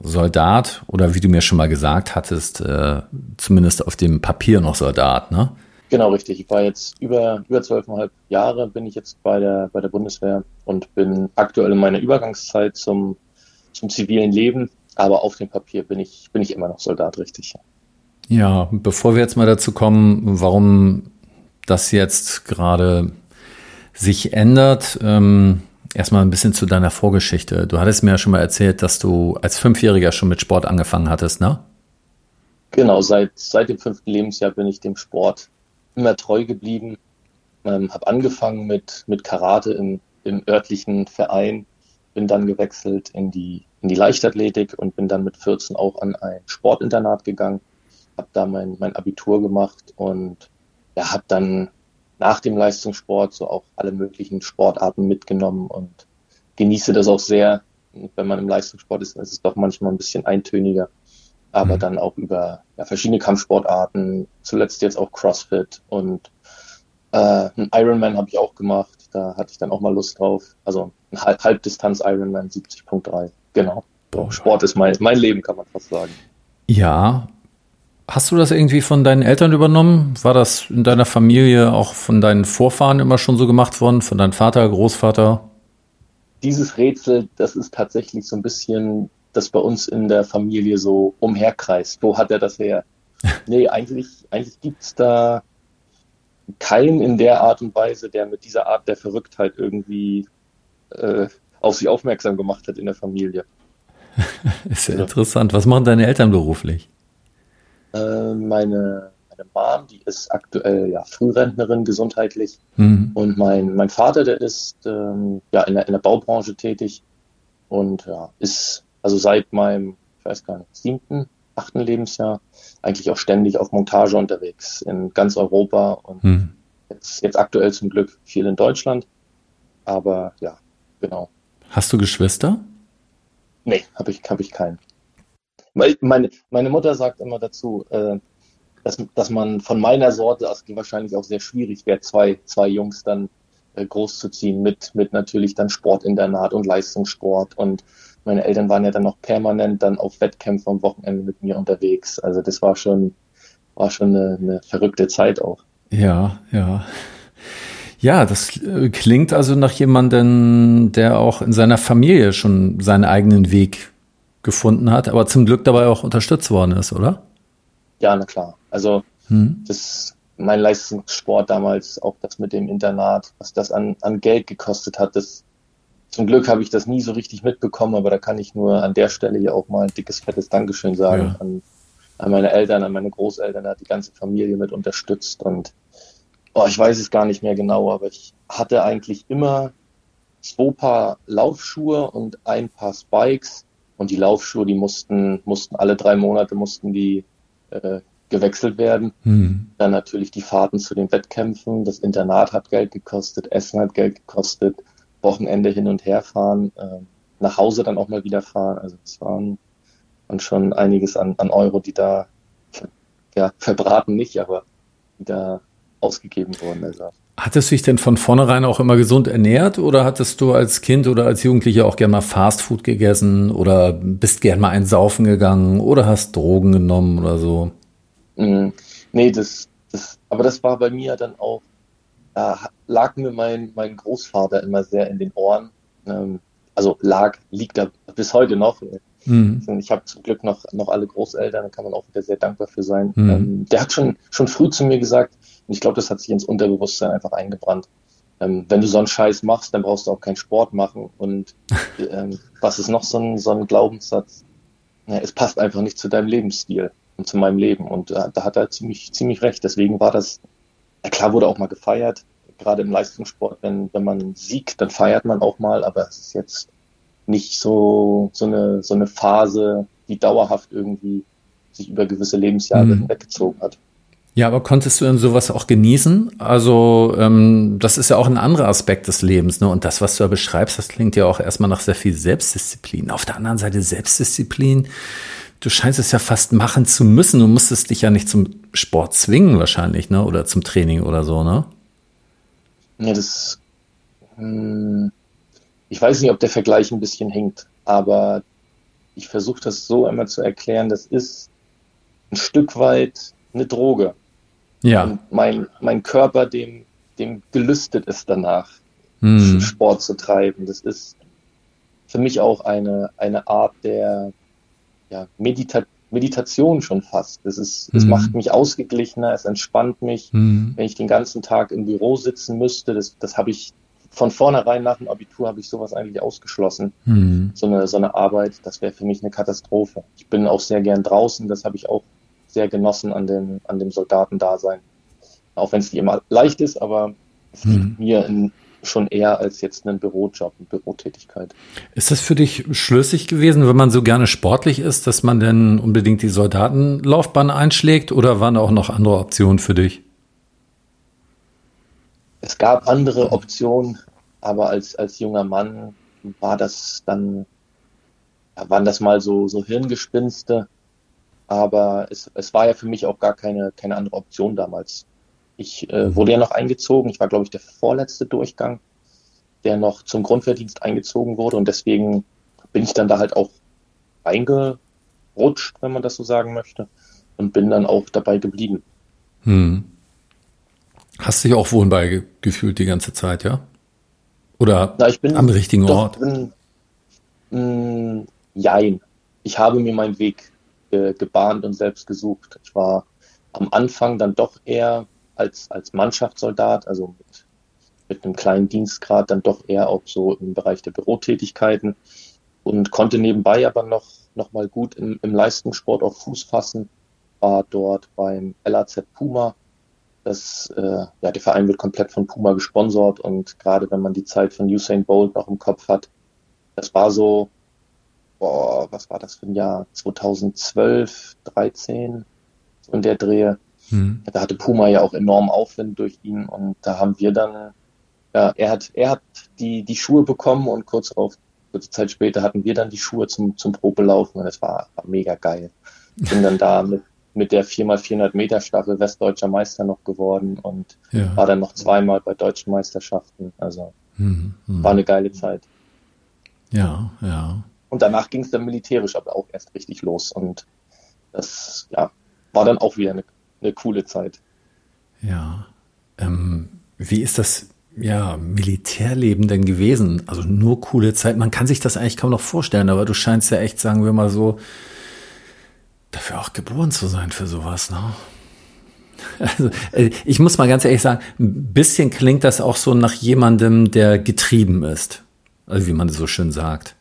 Soldat oder wie du mir schon mal gesagt hattest, äh, zumindest auf dem Papier noch Soldat, ne? Genau, richtig. Ich war jetzt über, über zwölfeinhalb Jahre bin ich jetzt bei der, bei der Bundeswehr und bin aktuell in meiner Übergangszeit zum, zum zivilen Leben. Aber auf dem Papier bin ich, bin ich immer noch Soldat, richtig. Ja, bevor wir jetzt mal dazu kommen, warum das jetzt gerade sich ändert, ähm, Erstmal ein bisschen zu deiner Vorgeschichte. Du hattest mir ja schon mal erzählt, dass du als Fünfjähriger schon mit Sport angefangen hattest, ne? Genau, seit, seit dem fünften Lebensjahr bin ich dem Sport immer treu geblieben. Ähm, habe angefangen mit, mit Karate im, im örtlichen Verein, bin dann gewechselt in die, in die Leichtathletik und bin dann mit 14 auch an ein Sportinternat gegangen. Habe da mein, mein Abitur gemacht und ja, habe dann nach dem Leistungssport so auch alle möglichen Sportarten mitgenommen und genieße das auch sehr. wenn man im Leistungssport ist, ist es doch manchmal ein bisschen eintöniger. Aber mhm. dann auch über ja, verschiedene Kampfsportarten, zuletzt jetzt auch CrossFit und äh, ein Ironman habe ich auch gemacht. Da hatte ich dann auch mal Lust drauf. Also ein Halb Halbdistanz Ironman 70.3. Genau. Boah, Sport ist mein, mein Leben, kann man fast sagen. Ja, Hast du das irgendwie von deinen Eltern übernommen? War das in deiner Familie auch von deinen Vorfahren immer schon so gemacht worden? Von deinem Vater, Großvater? Dieses Rätsel, das ist tatsächlich so ein bisschen, das bei uns in der Familie so umherkreist. Wo hat er das her? nee, eigentlich, eigentlich gibt es da keinen in der Art und Weise, der mit dieser Art der Verrücktheit irgendwie äh, auf sich aufmerksam gemacht hat in der Familie. ist ja also, interessant. Was machen deine Eltern beruflich? Äh, meine, meine Mom, die ist aktuell ja Frührentnerin gesundheitlich. Mhm. Und mein, mein Vater, der ist ähm, ja in der, in der Baubranche tätig und ja, ist also seit meinem, ich weiß gar nicht, siebten, achten Lebensjahr eigentlich auch ständig auf Montage unterwegs in ganz Europa und mhm. jetzt, jetzt aktuell zum Glück viel in Deutschland. Aber ja, genau. Hast du Geschwister? Nee, habe ich, hab ich keinen. Meine, meine Mutter sagt immer dazu, äh, dass, dass man von meiner Sorte, also wahrscheinlich auch sehr schwierig wäre, zwei, zwei Jungs dann äh, großzuziehen mit, mit natürlich dann Sportinternat und Leistungssport. Und meine Eltern waren ja dann noch permanent dann auf Wettkämpfen am Wochenende mit mir unterwegs. Also das war schon, war schon eine, eine verrückte Zeit auch. Ja, ja. Ja, das äh, klingt also nach jemandem, der auch in seiner Familie schon seinen eigenen Weg gefunden hat, aber zum Glück dabei auch unterstützt worden ist, oder? Ja, na klar. Also hm. das mein Leistungssport damals, auch das mit dem Internat, was das an, an Geld gekostet hat, das zum Glück habe ich das nie so richtig mitbekommen, aber da kann ich nur an der Stelle hier auch mal ein dickes, fettes Dankeschön sagen ja. an, an meine Eltern, an meine Großeltern, da hat die ganze Familie mit unterstützt und oh, ich weiß es gar nicht mehr genau, aber ich hatte eigentlich immer zwei Paar Laufschuhe und ein Paar Spikes und die Laufschuhe, die mussten, mussten alle drei Monate mussten die äh, gewechselt werden. Mhm. Dann natürlich die Fahrten zu den Wettkämpfen. Das Internat hat Geld gekostet, Essen hat Geld gekostet, Wochenende hin und her fahren, äh, nach Hause dann auch mal wieder fahren. Also es waren, waren schon einiges an, an Euro, die da ja, verbraten nicht, aber die da ausgegeben wurden. Also Hattest du dich denn von vornherein auch immer gesund ernährt oder hattest du als Kind oder als Jugendlicher auch gerne mal Fastfood gegessen oder bist gerne mal einsaufen gegangen oder hast Drogen genommen oder so? Mm, nee, das, das, aber das war bei mir dann auch, da lag mir mein, mein Großvater immer sehr in den Ohren. Ähm, also lag, liegt da bis heute noch. Mhm. Ich habe zum Glück noch, noch alle Großeltern, da kann man auch wieder sehr dankbar für sein. Mhm. Ähm, der hat schon, schon früh zu mir gesagt, und ich glaube, das hat sich ins Unterbewusstsein einfach eingebrannt. Ähm, wenn du so einen Scheiß machst, dann brauchst du auch keinen Sport machen. Und ähm, was ist noch so ein, so ein Glaubenssatz? Ja, es passt einfach nicht zu deinem Lebensstil und zu meinem Leben. Und äh, da hat er ziemlich, ziemlich recht. Deswegen war das, ja klar wurde auch mal gefeiert, gerade im Leistungssport, wenn, wenn man siegt, dann feiert man auch mal, aber es ist jetzt nicht so, so eine, so eine Phase, die dauerhaft irgendwie sich über gewisse Lebensjahre mhm. weggezogen hat. Ja, aber konntest du denn sowas auch genießen? Also ähm, das ist ja auch ein anderer Aspekt des Lebens. Ne? Und das, was du da beschreibst, das klingt ja auch erstmal nach sehr viel Selbstdisziplin. Auf der anderen Seite Selbstdisziplin. Du scheinst es ja fast machen zu müssen. Du musstest dich ja nicht zum Sport zwingen wahrscheinlich, ne? Oder zum Training oder so, ne? Ja, das. Hm, ich weiß nicht, ob der Vergleich ein bisschen hinkt, aber ich versuche das so einmal zu erklären. Das ist ein Stück weit eine Droge. Ja. Und mein, mein Körper, dem, dem gelüstet ist danach, hm. Sport zu treiben. Das ist für mich auch eine, eine Art der ja, Medita Meditation schon fast. Es ist, hm. es macht mich ausgeglichener, es entspannt mich, hm. wenn ich den ganzen Tag im Büro sitzen müsste. Das, das habe ich von vornherein nach dem Abitur habe ich sowas eigentlich ausgeschlossen. Hm. So eine, so eine Arbeit, das wäre für mich eine Katastrophe. Ich bin auch sehr gern draußen, das habe ich auch sehr genossen an dem, an dem Soldatendasein. Auch wenn es nicht immer leicht ist, aber es hm. liegt mir in, schon eher als jetzt einen Bürojob, eine Bürotätigkeit. Ist das für dich schlüssig gewesen, wenn man so gerne sportlich ist, dass man denn unbedingt die Soldatenlaufbahn einschlägt oder waren da auch noch andere Optionen für dich? Es gab andere Optionen, aber als, als junger Mann war das dann, waren das mal so, so Hirngespinste. Aber es, es war ja für mich auch gar keine, keine andere Option damals. Ich äh, mhm. wurde ja noch eingezogen. Ich war, glaube ich, der vorletzte Durchgang, der noch zum Grundwehrdienst eingezogen wurde. Und deswegen bin ich dann da halt auch reingerutscht, wenn man das so sagen möchte. Und bin dann auch dabei geblieben. Hm. Hast dich auch wohl bei gefühlt die ganze Zeit, ja? Oder Na, bin, am richtigen doch, Ort? Bin, mh, mm, jein. Ich habe mir meinen Weg ge gebahnt und selbst gesucht. Ich war am Anfang dann doch eher als, als Mannschaftssoldat, also mit, mit einem kleinen Dienstgrad, dann doch eher auch so im Bereich der Bürotätigkeiten und konnte nebenbei aber noch, noch mal gut im, im Leistungssport auf Fuß fassen. War dort beim LAZ Puma. Das, äh, ja, der Verein wird komplett von Puma gesponsert und gerade wenn man die Zeit von Usain Bolt noch im Kopf hat, das war so boah, was war das für ein Jahr? 2012, 13, so in der Drehe. Mhm. Da hatte Puma ja auch enorm Aufwind durch ihn und da haben wir dann, ja, er hat, er hat die, die Schuhe bekommen und kurz darauf, kurze Zeit später hatten wir dann die Schuhe zum, zum Probelaufen und es war, war mega geil. Bin dann da mit, mit der 4x400 Meter Staffel westdeutscher Meister noch geworden und ja. war dann noch zweimal bei deutschen Meisterschaften. Also mhm. Mhm. war eine geile Zeit. Ja, ja. Und danach ging es dann militärisch aber auch erst richtig los. Und das ja, war dann auch wieder eine, eine coole Zeit. Ja. Ähm, wie ist das ja, Militärleben denn gewesen? Also nur coole Zeit. Man kann sich das eigentlich kaum noch vorstellen, aber du scheinst ja echt, sagen wir mal so, dafür auch geboren zu sein für sowas, ne? Also, äh, ich muss mal ganz ehrlich sagen, ein bisschen klingt das auch so nach jemandem, der getrieben ist. Also wie man so schön sagt.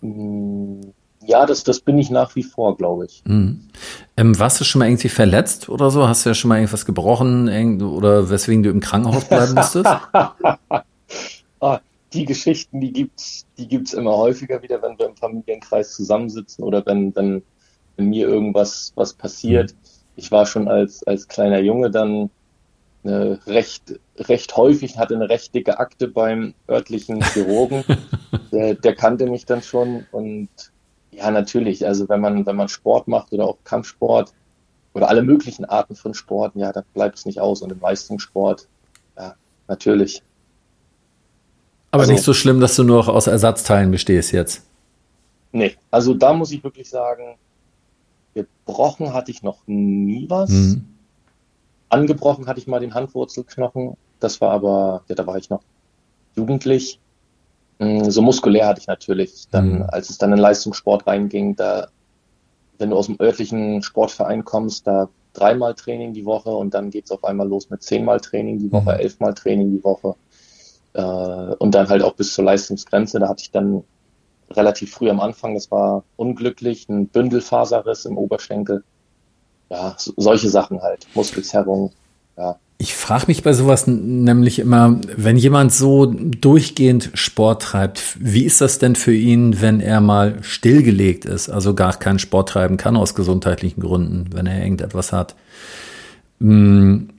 Mm, ja, das, das bin ich nach wie vor, glaube ich. Mhm. Ähm, warst du schon mal irgendwie verletzt oder so? Hast du ja schon mal irgendwas gebrochen oder weswegen du im Krankenhaus bleiben musstest? ah, die Geschichten, die gibt's, die gibt's immer häufiger wieder, wenn wir im Familienkreis zusammensitzen oder wenn, wenn, wenn mir irgendwas was passiert. Mhm. Ich war schon als, als kleiner Junge dann äh, recht, recht häufig, hatte eine recht dicke Akte beim örtlichen Chirurgen. der, der kannte mich dann schon und ja, natürlich, also wenn man, wenn man Sport macht oder auch Kampfsport oder alle möglichen Arten von Sport, ja, da bleibt es nicht aus. Und im Leistungssport, ja, natürlich. Aber also, nicht so schlimm, dass du nur noch aus Ersatzteilen bestehst jetzt. Nee, also da muss ich wirklich sagen, gebrochen hatte ich noch nie was. Mhm. Angebrochen hatte ich mal den Handwurzelknochen. Das war aber, ja, da war ich noch jugendlich. Mm, so muskulär hatte ich natürlich. Dann, mhm. als es dann in Leistungssport reinging, da, wenn du aus dem örtlichen Sportverein kommst, da dreimal Training die Woche und dann geht's auf einmal los mit zehnmal Training die Woche, mhm. elfmal Training die Woche. Äh, und dann halt auch bis zur Leistungsgrenze. Da hatte ich dann relativ früh am Anfang, das war unglücklich, ein Bündelfaserriss im Oberschenkel ja, so, solche Sachen halt, Muskelzerrung. ja. Ich frage mich bei sowas nämlich immer, wenn jemand so durchgehend Sport treibt, wie ist das denn für ihn, wenn er mal stillgelegt ist, also gar keinen Sport treiben kann aus gesundheitlichen Gründen, wenn er irgendetwas hat? Hm,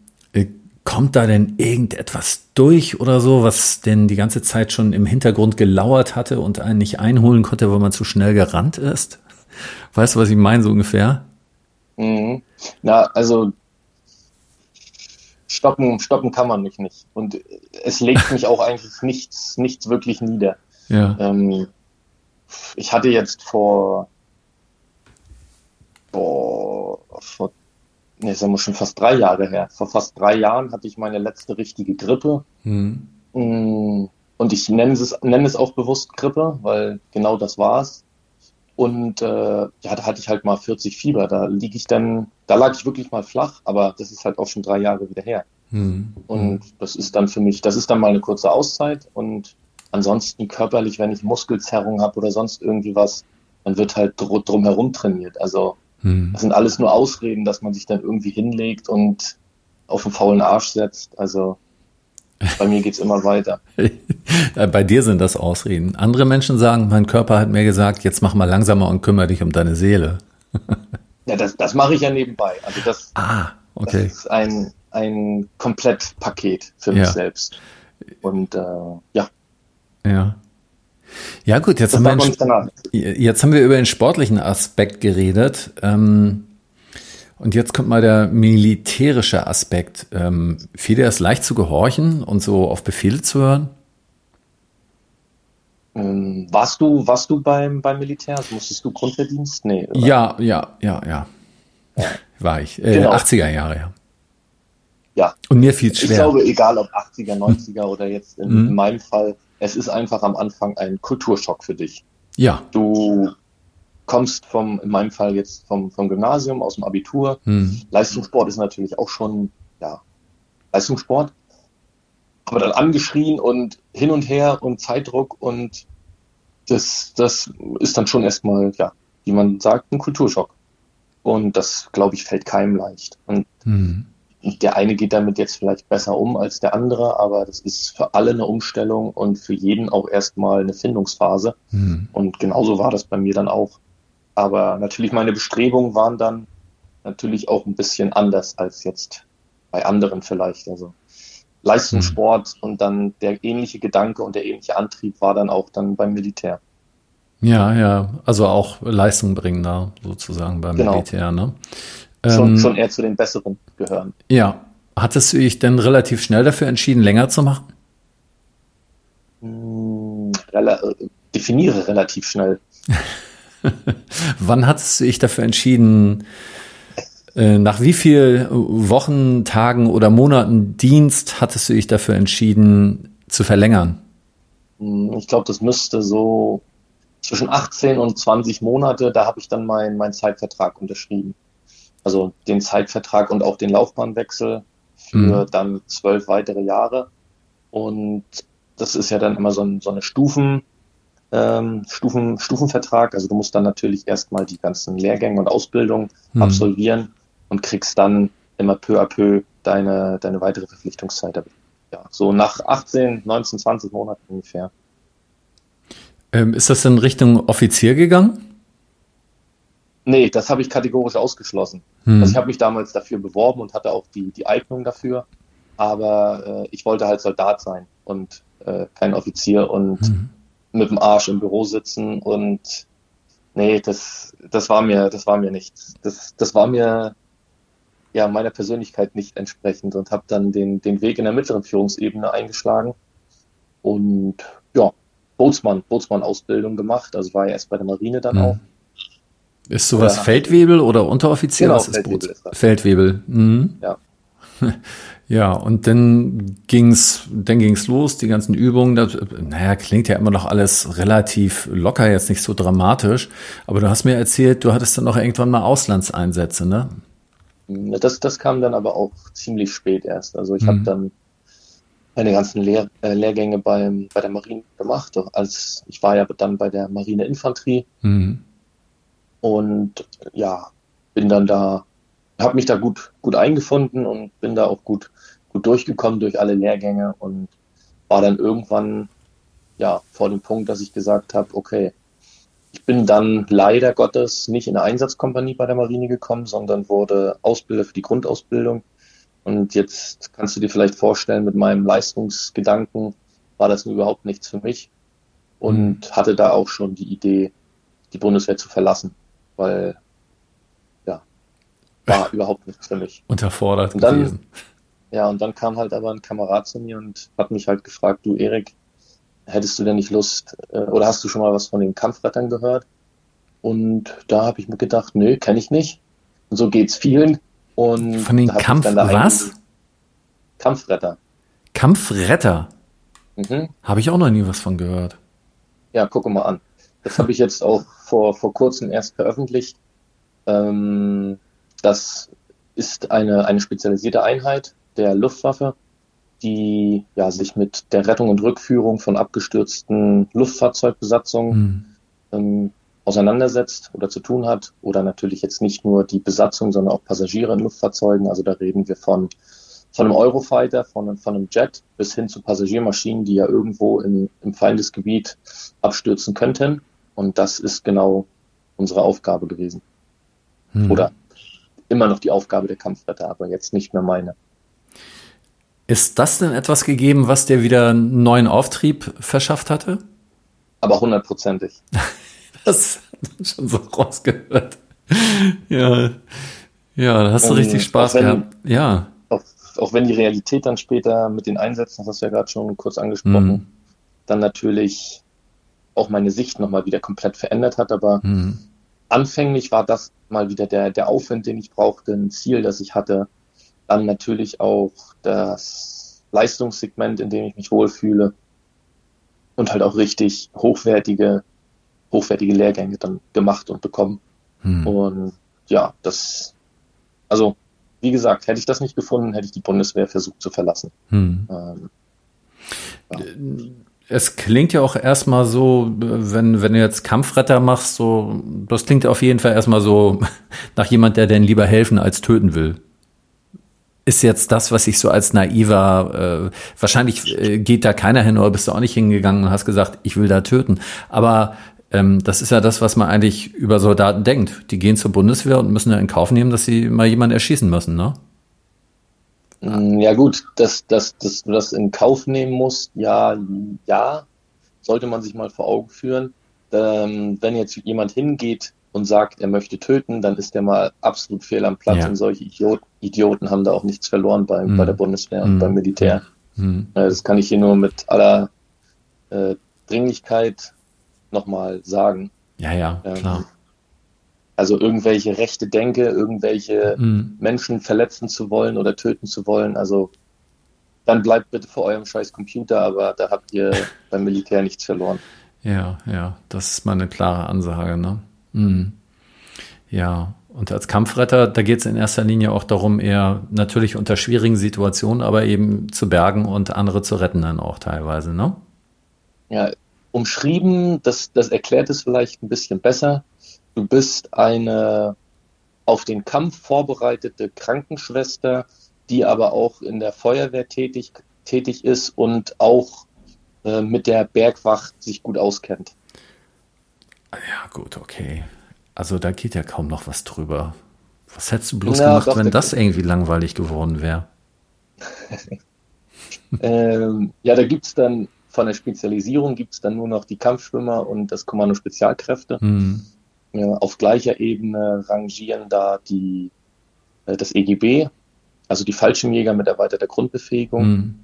kommt da denn irgendetwas durch oder so, was denn die ganze Zeit schon im Hintergrund gelauert hatte und einen nicht einholen konnte, weil man zu schnell gerannt ist? Weißt du, was ich meine, so ungefähr? Mhm. Na, also stoppen, stoppen kann man mich nicht. Und es legt mich auch eigentlich nichts, nichts wirklich nieder. Ja. Ähm, ich hatte jetzt vor, vor, vor ne, sagen wir schon fast drei Jahre her. Vor fast drei Jahren hatte ich meine letzte richtige Grippe. Mhm. Und ich nenne es, nenne es auch bewusst Grippe, weil genau das war es. Und äh, ja, da hatte ich halt mal 40 Fieber. Da liege ich dann, da lag ich wirklich mal flach, aber das ist halt auch schon drei Jahre wieder her. Mhm. Und das ist dann für mich, das ist dann mal eine kurze Auszeit. Und ansonsten körperlich, wenn ich Muskelzerrung habe oder sonst irgendwie was, dann wird halt dr drumherum trainiert. Also mhm. das sind alles nur Ausreden, dass man sich dann irgendwie hinlegt und auf den faulen Arsch setzt. Also bei mir geht's immer weiter. Bei dir sind das Ausreden. Andere Menschen sagen, mein Körper hat mir gesagt, jetzt mach mal langsamer und kümmere dich um deine Seele. ja, das, das mache ich ja nebenbei. Also das, ah, okay. das ist ein, ein Komplettpaket für mich ja. selbst. Und äh, ja. Ja. Ja gut, jetzt haben, wir, jetzt haben wir über den sportlichen Aspekt geredet. Ähm, und jetzt kommt mal der militärische Aspekt. Ähm, fiel dir es leicht zu gehorchen und so auf Befehle zu hören? Ähm, warst du, warst du beim, beim Militär? Also musstest du Grundverdienst? Nee. Oder? Ja, ja, ja, ja, ja. War ich. Äh, genau. 80er Jahre, ja. Ja. Und mir fiel es schwer. Ich glaube, egal ob 80er, 90er oder jetzt in, mhm. in meinem Fall, es ist einfach am Anfang ein Kulturschock für dich. Ja. Du kommst vom, in meinem Fall jetzt vom, vom Gymnasium, aus dem Abitur. Hm. Leistungssport ist natürlich auch schon, ja, Leistungssport. Aber dann angeschrien und hin und her und Zeitdruck und das, das ist dann schon erstmal, ja, wie man sagt, ein Kulturschock. Und das, glaube ich, fällt keinem leicht. Und hm. Der eine geht damit jetzt vielleicht besser um als der andere, aber das ist für alle eine Umstellung und für jeden auch erstmal eine Findungsphase. Hm. Und genauso war das bei mir dann auch. Aber natürlich meine Bestrebungen waren dann natürlich auch ein bisschen anders als jetzt bei anderen vielleicht. Also Leistungssport mhm. und dann der ähnliche Gedanke und der ähnliche Antrieb war dann auch dann beim Militär. Ja, ja, also auch Leistung bringen da sozusagen beim genau. Militär, ne? Schon, ähm, schon eher zu den Besseren gehören. Ja. Hattest du dich denn relativ schnell dafür entschieden, länger zu machen? Hm, rela definiere relativ schnell. Wann hattest du dich dafür entschieden, äh, nach wie viel Wochen, Tagen oder Monaten Dienst hattest du dich dafür entschieden zu verlängern? Hm, ich glaube, das müsste so zwischen 18 und 20 Monate, da habe ich dann meinen mein Zeitvertrag unterschrieben. Also den Zeitvertrag und auch den Laufbahnwechsel für mhm. dann zwölf weitere Jahre. Und das ist ja dann immer so, ein, so eine Stufen, ähm, Stufen, Stufenvertrag. Also du musst dann natürlich erstmal die ganzen Lehrgänge und Ausbildung mhm. absolvieren und kriegst dann immer peu à peu deine, deine weitere Verpflichtungszeit. Ja, so nach 18, 19, 20 Monaten ungefähr. Ähm, ist das in Richtung Offizier gegangen? Nee, das habe ich kategorisch ausgeschlossen. Hm. Also ich habe mich damals dafür beworben und hatte auch die, die Eignung dafür. Aber äh, ich wollte halt Soldat sein und äh, kein Offizier. Und hm mit dem Arsch im Büro sitzen und nee, das, das war mir, das war mir nichts. Das, das war mir ja meiner Persönlichkeit nicht entsprechend und habe dann den, den Weg in der mittleren Führungsebene eingeschlagen und ja, Bootsmann, Bootsmann-Ausbildung gemacht. Also war ja erst bei der Marine dann mhm. auch. Ist sowas ja. Feldwebel oder Unteroffizier? Genau, Feldwebel ist das. Feldwebel. Mhm. Ja. Ja, und dann ging's, dann ging's los, die ganzen Übungen. Das, naja, klingt ja immer noch alles relativ locker, jetzt nicht so dramatisch. Aber du hast mir erzählt, du hattest dann auch irgendwann mal Auslandseinsätze, ne? Das, das kam dann aber auch ziemlich spät erst. Also ich mhm. habe dann meine ganzen Lehr äh, Lehrgänge beim, bei der Marine gemacht. Als ich war ja dann bei der Marine Infanterie mhm. Und ja, bin dann da habe mich da gut, gut eingefunden und bin da auch gut, gut durchgekommen durch alle Lehrgänge und war dann irgendwann ja vor dem Punkt, dass ich gesagt habe, okay, ich bin dann leider Gottes nicht in eine Einsatzkompanie bei der Marine gekommen, sondern wurde Ausbilder für die Grundausbildung. Und jetzt kannst du dir vielleicht vorstellen, mit meinem Leistungsgedanken war das überhaupt nichts für mich und mhm. hatte da auch schon die Idee, die Bundeswehr zu verlassen, weil ja, war überhaupt nichts für mich. Unterfordert und dann, gewesen. Ja, und dann kam halt aber ein Kamerad zu mir und hat mich halt gefragt, du Erik, hättest du denn nicht Lust äh, oder hast du schon mal was von den Kampfrettern gehört? Und da habe ich mir gedacht, nö, kenne ich nicht. Und so geht's vielen. Und von den Kampf was? Kampfretter. Kampfretter. Mhm. Habe ich auch noch nie was von gehört. Ja, gucke mal an. Das habe ich jetzt auch vor, vor kurzem erst veröffentlicht. Ähm, das ist eine, eine spezialisierte Einheit der Luftwaffe, die ja, sich mit der Rettung und Rückführung von abgestürzten Luftfahrzeugbesatzungen mhm. ähm, auseinandersetzt oder zu tun hat. Oder natürlich jetzt nicht nur die Besatzung, sondern auch Passagiere in Luftfahrzeugen. Also da reden wir von, von einem Eurofighter, von, von einem Jet bis hin zu Passagiermaschinen, die ja irgendwo in, im Feindesgebiet abstürzen könnten. Und das ist genau unsere Aufgabe gewesen. Hm. Oder immer noch die Aufgabe der Kampfretter, aber jetzt nicht mehr meine. Ist das denn etwas gegeben, was dir wieder einen neuen Auftrieb verschafft hatte? Aber hundertprozentig. das hat schon so rausgehört. Ja, ja, da hast du richtig Spaß wenn, gehabt. Ja. Auch, auch, wenn die Realität dann später mit den Einsätzen, das hast du ja gerade schon kurz angesprochen, mhm. dann natürlich auch meine Sicht nochmal wieder komplett verändert hat. Aber mhm. anfänglich war das mal wieder der, der Aufwand, den ich brauchte, ein Ziel, das ich hatte. Dann natürlich auch das Leistungssegment, in dem ich mich wohlfühle. Und halt auch richtig hochwertige, hochwertige Lehrgänge dann gemacht und bekommen. Mhm. Und ja, das, also wie gesagt, hätte ich das nicht gefunden, hätte ich die Bundeswehr versucht zu verlassen. Hm. Ähm, ja. Es klingt ja auch erstmal so, wenn, wenn du jetzt Kampfretter machst, so, das klingt auf jeden Fall erstmal so nach jemand, der denn lieber helfen als töten will. Ist jetzt das, was ich so als naiver, äh, wahrscheinlich äh, geht da keiner hin oder bist du auch nicht hingegangen und hast gesagt, ich will da töten. Aber ähm, das ist ja das, was man eigentlich über Soldaten denkt. Die gehen zur Bundeswehr und müssen ja in Kauf nehmen, dass sie mal jemanden erschießen müssen, ne? Mm, ja gut, dass, dass, dass du das in Kauf nehmen musst, ja, ja, sollte man sich mal vor Augen führen. Ähm, wenn jetzt jemand hingeht und sagt, er möchte töten, dann ist der mal absolut fehl am Platz ja. und solche Idiot, Idioten haben da auch nichts verloren bei, mhm. bei der Bundeswehr und mhm. beim Militär. Mhm. Das kann ich hier nur mit aller äh, Dringlichkeit nochmal sagen. Ja, ja, ähm, klar. Also irgendwelche rechte Denke, irgendwelche mhm. Menschen verletzen zu wollen oder töten zu wollen. Also dann bleibt bitte vor eurem scheiß Computer, aber da habt ihr beim Militär nichts verloren. Ja, ja, das ist mal eine klare Ansage, ne? Mhm. Ja, und als Kampfretter, da geht es in erster Linie auch darum, eher natürlich unter schwierigen Situationen, aber eben zu bergen und andere zu retten dann auch teilweise, ne? Ja, umschrieben, das, das erklärt es vielleicht ein bisschen besser. Du bist eine auf den Kampf vorbereitete Krankenschwester, die aber auch in der Feuerwehr tätig, tätig ist und auch äh, mit der Bergwacht sich gut auskennt. Ja, gut, okay. Also da geht ja kaum noch was drüber. Was hättest du bloß ja, gemacht, doch, wenn das irgendwie langweilig geworden wäre? ähm, ja, da gibt es dann von der Spezialisierung gibt es dann nur noch die Kampfschwimmer und das Kommando Spezialkräfte. Mhm. Ja, auf gleicher Ebene rangieren da die, äh, das EGB, also die Fallschirmjäger mit erweiterter Grundbefähigung. Mhm.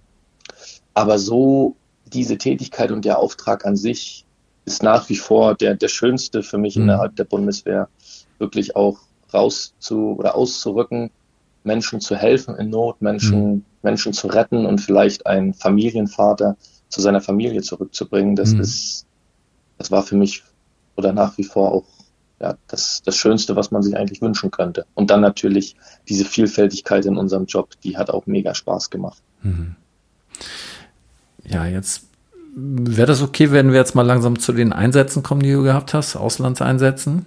Aber so diese Tätigkeit und der Auftrag an sich ist nach wie vor der, der schönste für mich mhm. innerhalb der Bundeswehr, wirklich auch raus zu oder auszurücken, Menschen zu helfen in Not, Menschen, mhm. Menschen zu retten und vielleicht ein Familienvater zu seiner Familie zurückzubringen, das mhm. ist, das war für mich oder nach wie vor auch ja, das, das Schönste, was man sich eigentlich wünschen könnte. Und dann natürlich diese Vielfältigkeit in unserem Job, die hat auch mega Spaß gemacht. Mhm. Ja, jetzt wäre das okay, wenn wir jetzt mal langsam zu den Einsätzen kommen, die du gehabt hast, Auslandseinsätzen?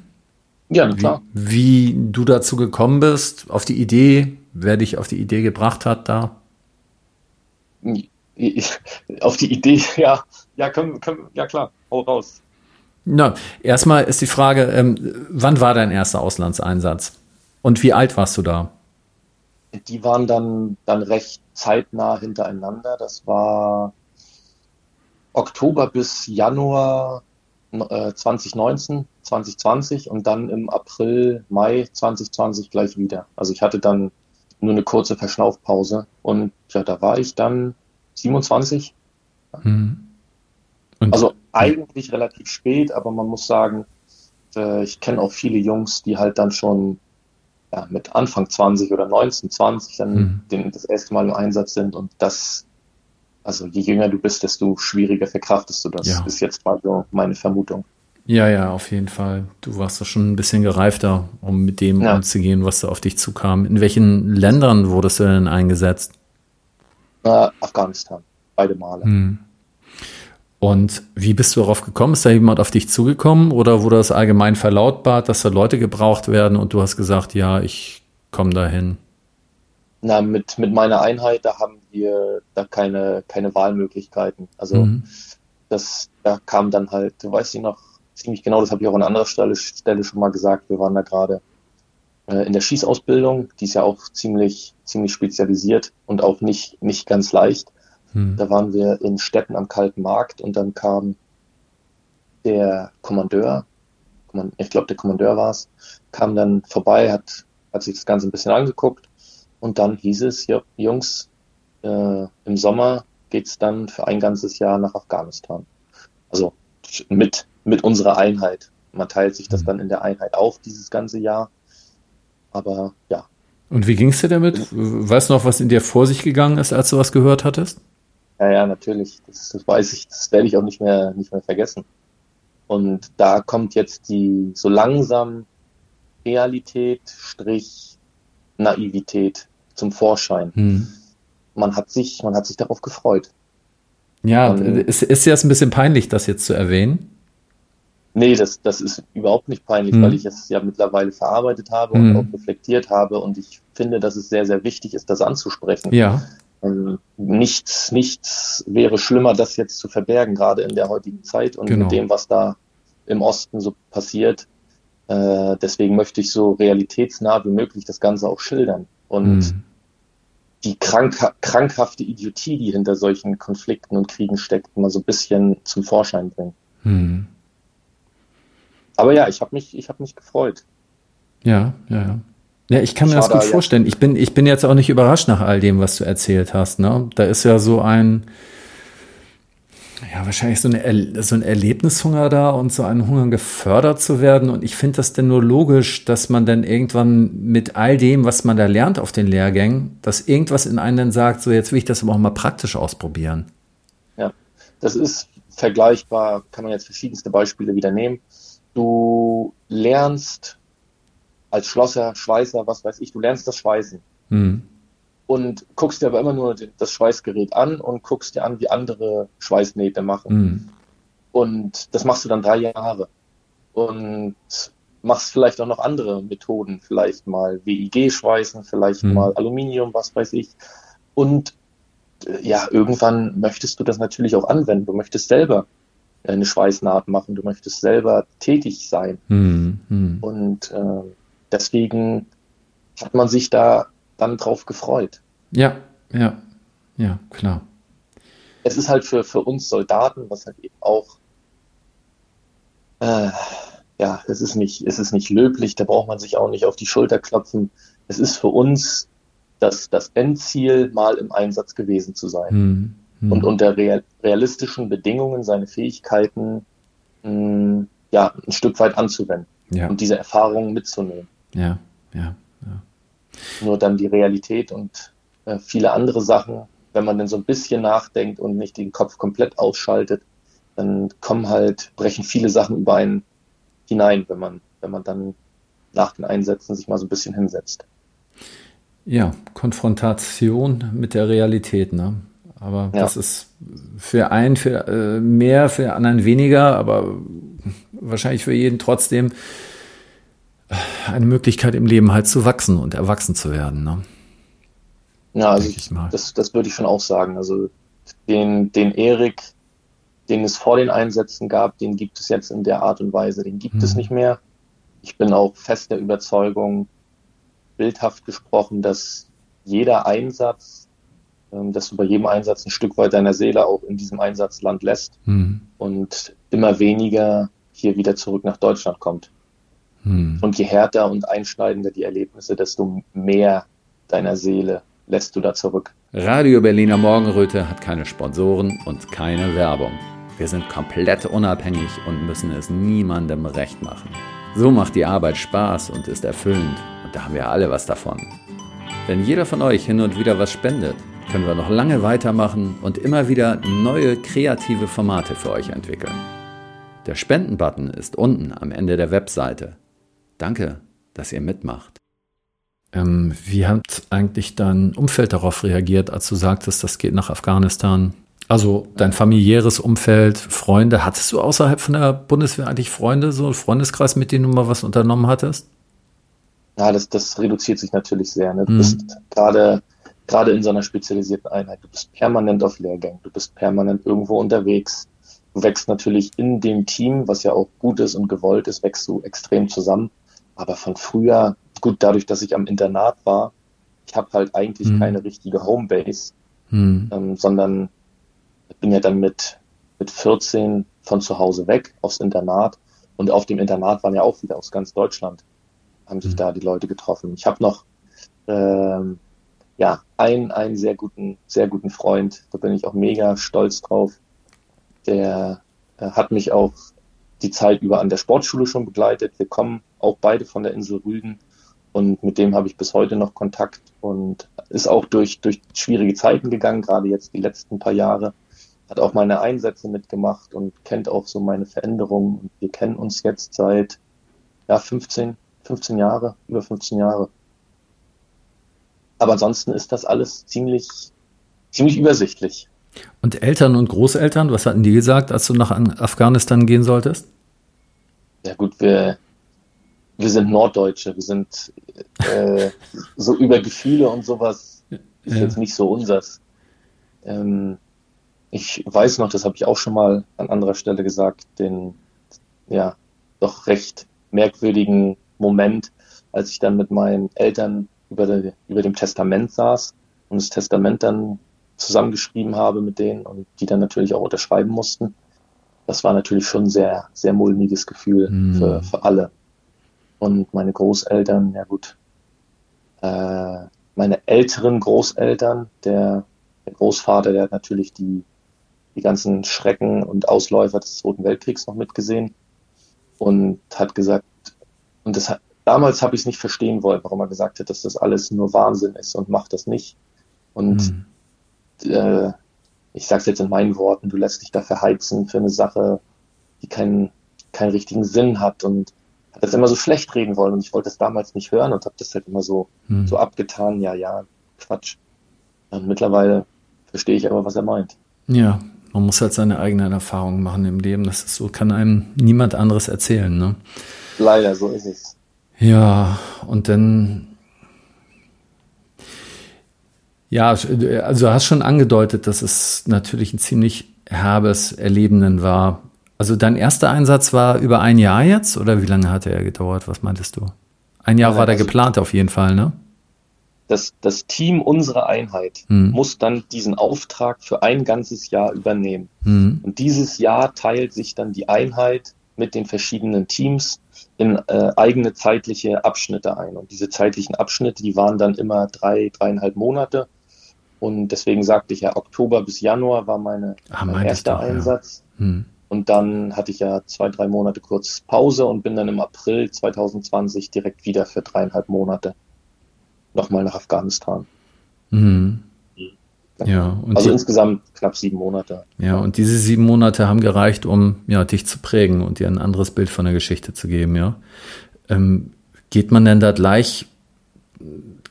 Ja, klar. Wie, wie du dazu gekommen bist, auf die Idee, wer dich auf die Idee gebracht hat da? Auf die Idee, ja, ja, können, können, ja klar, hau raus. Na, erstmal ist die Frage, ähm, wann war dein erster Auslandseinsatz? Und wie alt warst du da? Die waren dann, dann recht zeitnah hintereinander. Das war Oktober bis Januar äh, 2019, 2020 und dann im April, Mai 2020 gleich wieder. Also ich hatte dann nur eine kurze Verschnaufpause und ja, da war ich dann 27. Mhm. also eigentlich relativ spät, aber man muss sagen, äh, ich kenne auch viele Jungs, die halt dann schon ja, mit Anfang 20 oder 19, 20 dann mhm. den, das erste Mal im Einsatz sind und das, also je jünger du bist, desto schwieriger verkraftest du das, ja. ist jetzt mal so meine Vermutung. Ja, ja, auf jeden Fall. Du warst doch schon ein bisschen gereifter, um mit dem ja. umzugehen, was da auf dich zukam. In welchen Ländern wurdest du denn eingesetzt? Äh, Afghanistan, beide Male. Hm. Und wie bist du darauf gekommen? Ist da jemand auf dich zugekommen oder wurde das allgemein verlautbart, dass da Leute gebraucht werden und du hast gesagt, ja, ich komme dahin? Na, mit, mit meiner Einheit, da haben wir da keine, keine Wahlmöglichkeiten. Also mhm. das, da kam dann halt, du weißt noch ziemlich genau, das habe ich auch an anderer Stelle, Stelle schon mal gesagt, wir waren da gerade äh, in der Schießausbildung, die ist ja auch ziemlich, ziemlich spezialisiert und auch nicht, nicht ganz leicht. Hm. Da waren wir in Städten am Kalten Markt und dann kam der Kommandeur, ich glaube der Kommandeur war es, kam dann vorbei, hat, hat sich das Ganze ein bisschen angeguckt und dann hieß es, ja, Jungs, äh, im Sommer geht's dann für ein ganzes Jahr nach Afghanistan. Also mit, mit unserer Einheit. Man teilt sich das hm. dann in der Einheit auf, dieses ganze Jahr. Aber ja. Und wie ging es dir damit? Weißt du noch, was in dir vor sich gegangen ist, als du was gehört hattest? Ja, ja, natürlich. Das, das weiß ich, das werde ich auch nicht mehr, nicht mehr vergessen. Und da kommt jetzt die so langsam Realität, Strich, Naivität zum Vorschein. Hm. Man hat sich, man hat sich darauf gefreut. Ja, Und, ist, ist dir das ein bisschen peinlich, das jetzt zu erwähnen? Nee, das, das ist überhaupt nicht peinlich, hm. weil ich es ja mittlerweile verarbeitet habe hm. und auch reflektiert habe. Und ich finde, dass es sehr, sehr wichtig ist, das anzusprechen. Ja. Ähm, nichts, nichts wäre schlimmer, das jetzt zu verbergen, gerade in der heutigen Zeit und genau. mit dem, was da im Osten so passiert. Äh, deswegen möchte ich so realitätsnah wie möglich das Ganze auch schildern und mhm. die krank krankhafte Idiotie, die hinter solchen Konflikten und Kriegen steckt, mal so ein bisschen zum Vorschein bringen. Mhm. Aber ja, ich habe mich, ich habe mich gefreut. Ja, ja, ja. Ja, ich kann mir das gut da, vorstellen. Ich bin, ich bin jetzt auch nicht überrascht nach all dem, was du erzählt hast. Ne? Da ist ja so ein, ja, wahrscheinlich so, eine, so ein Erlebnishunger da und so ein Hunger gefördert zu werden. Und ich finde das denn nur logisch, dass man dann irgendwann mit all dem, was man da lernt auf den Lehrgängen, dass irgendwas in einem dann sagt, so jetzt will ich das aber auch mal praktisch ausprobieren. Ja, das ist vergleichbar, kann man jetzt verschiedenste Beispiele wieder nehmen. Du lernst als Schlosser, Schweißer, was weiß ich, du lernst das Schweißen. Mhm. Und guckst dir aber immer nur das Schweißgerät an und guckst dir an, wie andere Schweißnähte machen. Mhm. Und das machst du dann drei Jahre. Und machst vielleicht auch noch andere Methoden, vielleicht mal WIG schweißen, vielleicht mhm. mal Aluminium, was weiß ich. Und äh, ja, irgendwann möchtest du das natürlich auch anwenden. Du möchtest selber eine Schweißnaht machen, du möchtest selber tätig sein. Mhm. Und äh, deswegen hat man sich da dann drauf gefreut. Ja, ja, ja, klar. Es ist halt für, für uns Soldaten, was halt eben auch, äh, ja, es ist nicht, es ist nicht löblich, da braucht man sich auch nicht auf die Schulter klopfen. Es ist für uns das, das Endziel, mal im Einsatz gewesen zu sein. Hm, hm. Und unter real, realistischen Bedingungen seine Fähigkeiten mh, hm, ja, ein Stück weit anzuwenden ja. und diese Erfahrungen mitzunehmen. Ja, ja, ja. Nur dann die Realität und äh, viele andere Sachen, wenn man dann so ein bisschen nachdenkt und nicht den Kopf komplett ausschaltet, dann kommen halt, brechen viele Sachen über einen hinein, wenn man, wenn man dann nach den Einsätzen sich mal so ein bisschen hinsetzt. Ja, Konfrontation mit der Realität, ne? Aber ja. das ist für einen für, äh, mehr, für anderen weniger, aber wahrscheinlich für jeden trotzdem eine Möglichkeit im Leben halt zu wachsen und erwachsen zu werden. Ne? Ja, also das, das würde ich schon auch sagen. Also den, den Erik, den es vor den Einsätzen gab, den gibt es jetzt in der Art und Weise, den gibt mhm. es nicht mehr. Ich bin auch fest der Überzeugung, bildhaft gesprochen, dass jeder Einsatz, ähm, dass du bei jedem Einsatz ein Stück weit deiner Seele auch in diesem Einsatzland lässt mhm. und immer weniger hier wieder zurück nach Deutschland kommt. Mhm. Und je härter und einschneidender die Erlebnisse, desto mehr deiner Seele lässt du da zurück. Radio Berliner Morgenröte hat keine Sponsoren und keine Werbung. Wir sind komplett unabhängig und müssen es niemandem recht machen. So macht die Arbeit Spaß und ist erfüllend und da haben wir alle was davon. Wenn jeder von euch hin und wieder was spendet, können wir noch lange weitermachen und immer wieder neue kreative Formate für euch entwickeln. Der Spendenbutton ist unten am Ende der Webseite. Danke, dass ihr mitmacht. Ähm, wie hat eigentlich dein Umfeld darauf reagiert, als du sagtest, das geht nach Afghanistan? Also dein familiäres Umfeld, Freunde, hattest du außerhalb von der Bundeswehr eigentlich Freunde, so einen Freundeskreis, mit denen du mal was unternommen hattest? Ja, das, das reduziert sich natürlich sehr. Ne? Du mhm. bist gerade gerade in so einer spezialisierten Einheit, du bist permanent auf Lehrgängen, du bist permanent irgendwo unterwegs. Du wächst natürlich in dem Team, was ja auch gut ist und gewollt ist, wächst du extrem zusammen. Aber von früher gut, dadurch, dass ich am Internat war, ich habe halt eigentlich mhm. keine richtige Homebase, mhm. ähm, sondern bin ja dann mit, mit 14 von zu Hause weg aufs Internat. Und auf dem Internat waren ja auch wieder aus ganz Deutschland, haben sich mhm. da die Leute getroffen. Ich habe noch ähm, ja, einen, einen sehr guten, sehr guten Freund, da bin ich auch mega stolz drauf. Der äh, hat mich auch die Zeit über an der Sportschule schon begleitet. Wir kommen auch beide von der Insel Rügen und mit dem habe ich bis heute noch Kontakt und ist auch durch, durch schwierige Zeiten gegangen, gerade jetzt die letzten paar Jahre. Hat auch meine Einsätze mitgemacht und kennt auch so meine Veränderungen. Wir kennen uns jetzt seit ja, 15, 15 Jahre, über 15 Jahre. Aber ansonsten ist das alles ziemlich, ziemlich übersichtlich. Und Eltern und Großeltern, was hatten die gesagt, als du nach Afghanistan gehen solltest? Ja gut, wir, wir sind Norddeutsche, wir sind äh, so über Gefühle und sowas ist ja. jetzt nicht so unsers. Ähm, ich weiß noch, das habe ich auch schon mal an anderer Stelle gesagt, den ja doch recht merkwürdigen Moment, als ich dann mit meinen Eltern über, de, über dem Testament saß und das Testament dann zusammengeschrieben habe mit denen und die dann natürlich auch unterschreiben mussten. Das war natürlich schon ein sehr, sehr mulmiges Gefühl mm. für, für alle. Und meine Großeltern, ja gut, äh, meine älteren Großeltern, der, der Großvater, der hat natürlich die, die ganzen Schrecken und Ausläufer des Zweiten Weltkriegs noch mitgesehen und hat gesagt, und das hat, damals habe ich es nicht verstehen wollen, warum er gesagt hat, dass das alles nur Wahnsinn ist und macht das nicht. Und mhm. äh, ich sage es jetzt in meinen Worten, du lässt dich da verheizen für eine Sache, die keinen, keinen richtigen Sinn hat und hat das immer so schlecht reden wollen und ich wollte das damals nicht hören und habe das halt immer so, hm. so abgetan, ja, ja, Quatsch. Und mittlerweile verstehe ich aber, was er meint. Ja, man muss halt seine eigenen Erfahrungen machen im Leben. Das ist so, kann einem niemand anderes erzählen, ne? Leider, so ist es. Ja, und dann ja, also du hast schon angedeutet, dass es natürlich ein ziemlich herbes Erlebenden war, also dein erster Einsatz war über ein Jahr jetzt oder wie lange hatte er gedauert? Was meintest du? Ein Jahr ja, war der also geplant auf jeden Fall, ne? Das, das Team unserer Einheit hm. muss dann diesen Auftrag für ein ganzes Jahr übernehmen. Hm. Und dieses Jahr teilt sich dann die Einheit mit den verschiedenen Teams in äh, eigene zeitliche Abschnitte ein. Und diese zeitlichen Abschnitte, die waren dann immer drei, dreieinhalb Monate. Und deswegen sagte ich ja, Oktober bis Januar war meine, ah, mein erster Einsatz. Ja. Hm. Und dann hatte ich ja zwei, drei Monate kurz Pause und bin dann im April 2020 direkt wieder für dreieinhalb Monate nochmal nach Afghanistan. Mhm. Ja, also insgesamt knapp sieben Monate. Ja, und diese sieben Monate haben gereicht, um ja, dich zu prägen und dir ein anderes Bild von der Geschichte zu geben, ja. Ähm, geht man denn da gleich,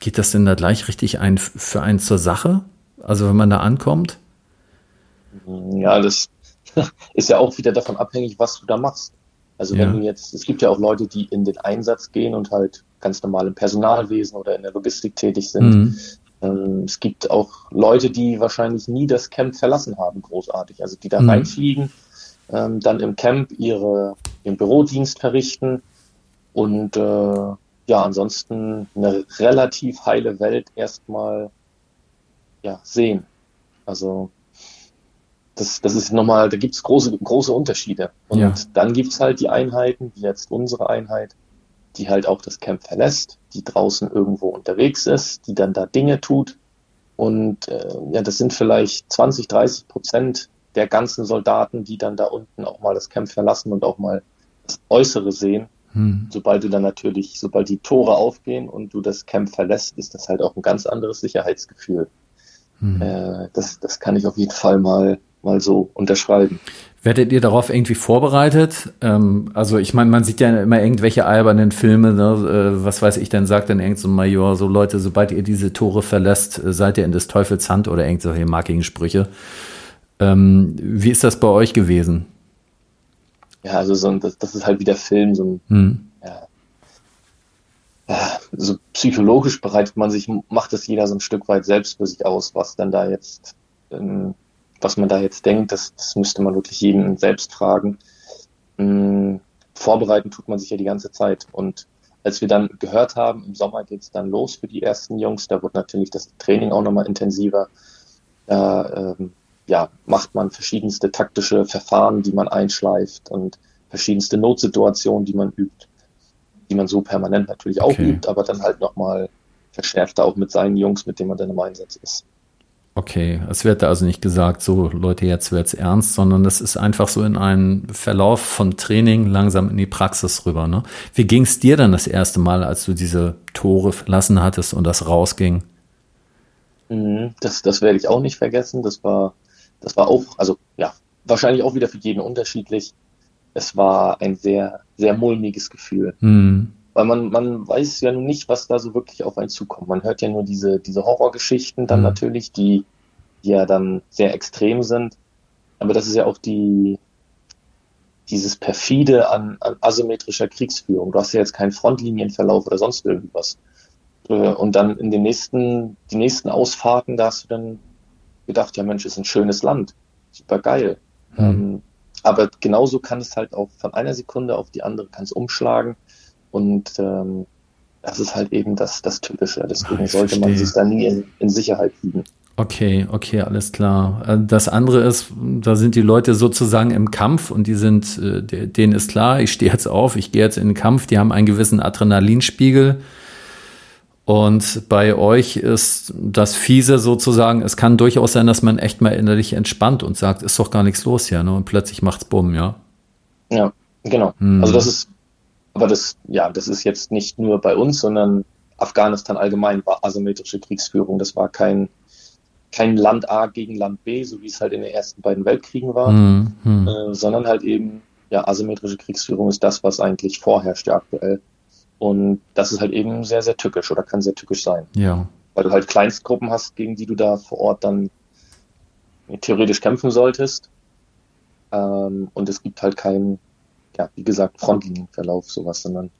geht das denn da gleich richtig ein für einen zur Sache? Also wenn man da ankommt? Ja, das ist ja auch wieder davon abhängig, was du da machst. Also wenn ja. du jetzt, es gibt ja auch Leute, die in den Einsatz gehen und halt ganz normal im Personalwesen oder in der Logistik tätig sind. Mhm. Ähm, es gibt auch Leute, die wahrscheinlich nie das Camp verlassen haben, großartig. Also die da mhm. reinfliegen, ähm, dann im Camp ihre, ihren Bürodienst verrichten und äh, ja, ansonsten eine relativ heile Welt erstmal ja, sehen. Also das, das ist nochmal, da gibt's große, große Unterschiede. Und ja. dann gibt's halt die Einheiten, wie jetzt unsere Einheit, die halt auch das Camp verlässt, die draußen irgendwo unterwegs ist, die dann da Dinge tut. Und äh, ja, das sind vielleicht 20, 30 Prozent der ganzen Soldaten, die dann da unten auch mal das Camp verlassen und auch mal das Äußere sehen. Hm. Sobald du dann natürlich, sobald die Tore aufgehen und du das Camp verlässt, ist das halt auch ein ganz anderes Sicherheitsgefühl. Hm. Äh, das, das kann ich auf jeden Fall mal, mal so unterschreiben. Werdet ihr darauf irgendwie vorbereitet? Ähm, also ich meine, man sieht ja immer irgendwelche albernen Filme, ne? äh, was weiß ich, dann sagt dann irgend so ein Major, so Leute, sobald ihr diese Tore verlässt, äh, seid ihr in des Teufels Hand oder irgendwelche markigen Sprüche. Ähm, wie ist das bei euch gewesen? Ja, also so ein, das, das ist halt wie der Film, so ein, hm. ja, ja, so psychologisch bereitet man sich, macht das jeder so ein Stück weit selbst für sich aus, was dann da jetzt ähm, was man da jetzt denkt, das, das müsste man wirklich jeden selbst fragen. Hm, vorbereiten tut man sich ja die ganze Zeit. Und als wir dann gehört haben, im Sommer geht es dann los für die ersten Jungs, da wird natürlich das Training auch nochmal intensiver. Da ähm, ja, macht man verschiedenste taktische Verfahren, die man einschleift und verschiedenste Notsituationen, die man übt, die man so permanent natürlich auch okay. übt, aber dann halt nochmal verschärfter auch mit seinen Jungs, mit denen man dann im Einsatz ist. Okay, es wird also nicht gesagt, so Leute, jetzt wird's ernst, sondern das ist einfach so in einen Verlauf von Training langsam in die Praxis rüber. Ne? Wie ging's dir dann das erste Mal, als du diese Tore verlassen hattest und das rausging? Mhm, das, das werde ich auch nicht vergessen. Das war, das war auch, also ja, wahrscheinlich auch wieder für jeden unterschiedlich. Es war ein sehr, sehr mulmiges Gefühl. Mhm. Weil man, man weiß ja nun nicht, was da so wirklich auf einen zukommt. Man hört ja nur diese, diese Horrorgeschichten dann mhm. natürlich, die, die ja dann sehr extrem sind. Aber das ist ja auch die, dieses perfide an, an asymmetrischer Kriegsführung. Du hast ja jetzt keinen Frontlinienverlauf oder sonst irgendwas. Äh, und dann in den nächsten, die nächsten Ausfahrten, da hast du dann gedacht, ja Mensch, ist ein schönes Land. Super geil. Mhm. Ähm, aber genauso kann es halt auch von einer Sekunde auf die andere kann es umschlagen. Und ähm, das ist halt eben das, das Typische. Deswegen sollte man sich da nie in, in Sicherheit wiegen. Okay, okay, alles klar. Äh, das andere ist, da sind die Leute sozusagen im Kampf und die sind, äh, denen ist klar, ich stehe jetzt auf, ich gehe jetzt in den Kampf, die haben einen gewissen Adrenalinspiegel. Und bei euch ist das Fiese sozusagen, es kann durchaus sein, dass man echt mal innerlich entspannt und sagt, ist doch gar nichts los hier, ne? Und plötzlich macht's bumm, ja. Ja, genau. Hm. Also das ist aber das, ja, das ist jetzt nicht nur bei uns, sondern Afghanistan allgemein war asymmetrische Kriegsführung. Das war kein, kein Land A gegen Land B, so wie es halt in den ersten beiden Weltkriegen war, mhm. äh, sondern halt eben, ja, asymmetrische Kriegsführung ist das, was eigentlich vorherrscht aktuell. Und das ist halt eben sehr, sehr tückisch oder kann sehr tückisch sein. Ja. Weil du halt Kleinstgruppen hast, gegen die du da vor Ort dann theoretisch kämpfen solltest. Ähm, und es gibt halt keinen ja, wie gesagt, Frontlinienverlauf, sowas, sondern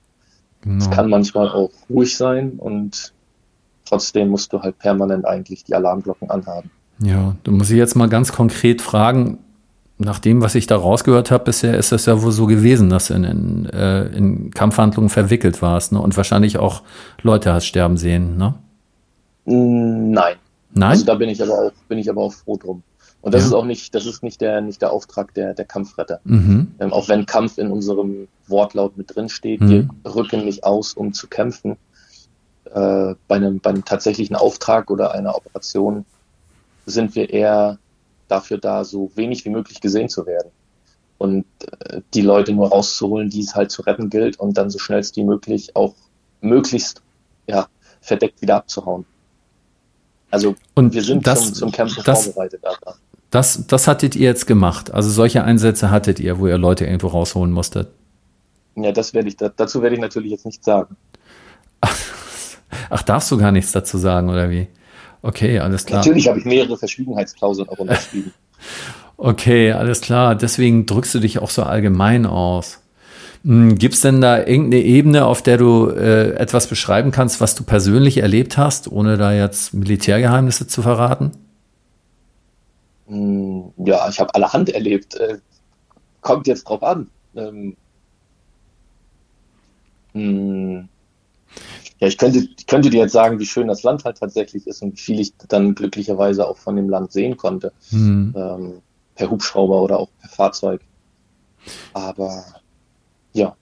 genau. es kann manchmal auch ruhig sein und trotzdem musst du halt permanent eigentlich die Alarmglocken anhaben. Ja, du musst jetzt mal ganz konkret fragen, nach dem, was ich da rausgehört habe bisher, ist es ja wohl so gewesen, dass du in, in, äh, in Kampfhandlungen verwickelt warst ne? und wahrscheinlich auch Leute hast sterben sehen, ne? Nein. Nein? Also da bin ich aber auch, bin ich aber auch froh drum. Und das ja. ist auch nicht, das ist nicht der, nicht der Auftrag der, der Kampfretter. Mhm. Ähm, auch wenn Kampf in unserem Wortlaut mit drin steht, mhm. wir rücken nicht aus, um zu kämpfen. Äh, bei, einem, bei einem tatsächlichen Auftrag oder einer Operation sind wir eher dafür da, so wenig wie möglich gesehen zu werden. Und äh, die Leute nur rauszuholen, die es halt zu retten gilt und dann so schnellst wie möglich auch möglichst ja, verdeckt wieder abzuhauen. Also und wir sind das, zum, zum Kämpfen das, vorbereitet. Aber. Das, das hattet ihr jetzt gemacht. Also solche Einsätze hattet ihr, wo ihr Leute irgendwo rausholen musstet. Ja, das werde ich, dazu werde ich natürlich jetzt nichts sagen. Ach, darfst du gar nichts dazu sagen, oder wie? Okay, alles klar. Natürlich habe ich mehrere Verschwiegenheitsklauseln auch unterschrieben. okay, alles klar. Deswegen drückst du dich auch so allgemein aus. Hm, Gibt es denn da irgendeine Ebene, auf der du äh, etwas beschreiben kannst, was du persönlich erlebt hast, ohne da jetzt Militärgeheimnisse zu verraten? Hm, ja, ich habe allerhand erlebt. Äh, kommt jetzt drauf an. Ähm, hm, ja, ich könnte, ich könnte dir jetzt sagen, wie schön das Land halt tatsächlich ist und wie viel ich dann glücklicherweise auch von dem Land sehen konnte. Hm. Ähm, per Hubschrauber oder auch per Fahrzeug. Aber ja.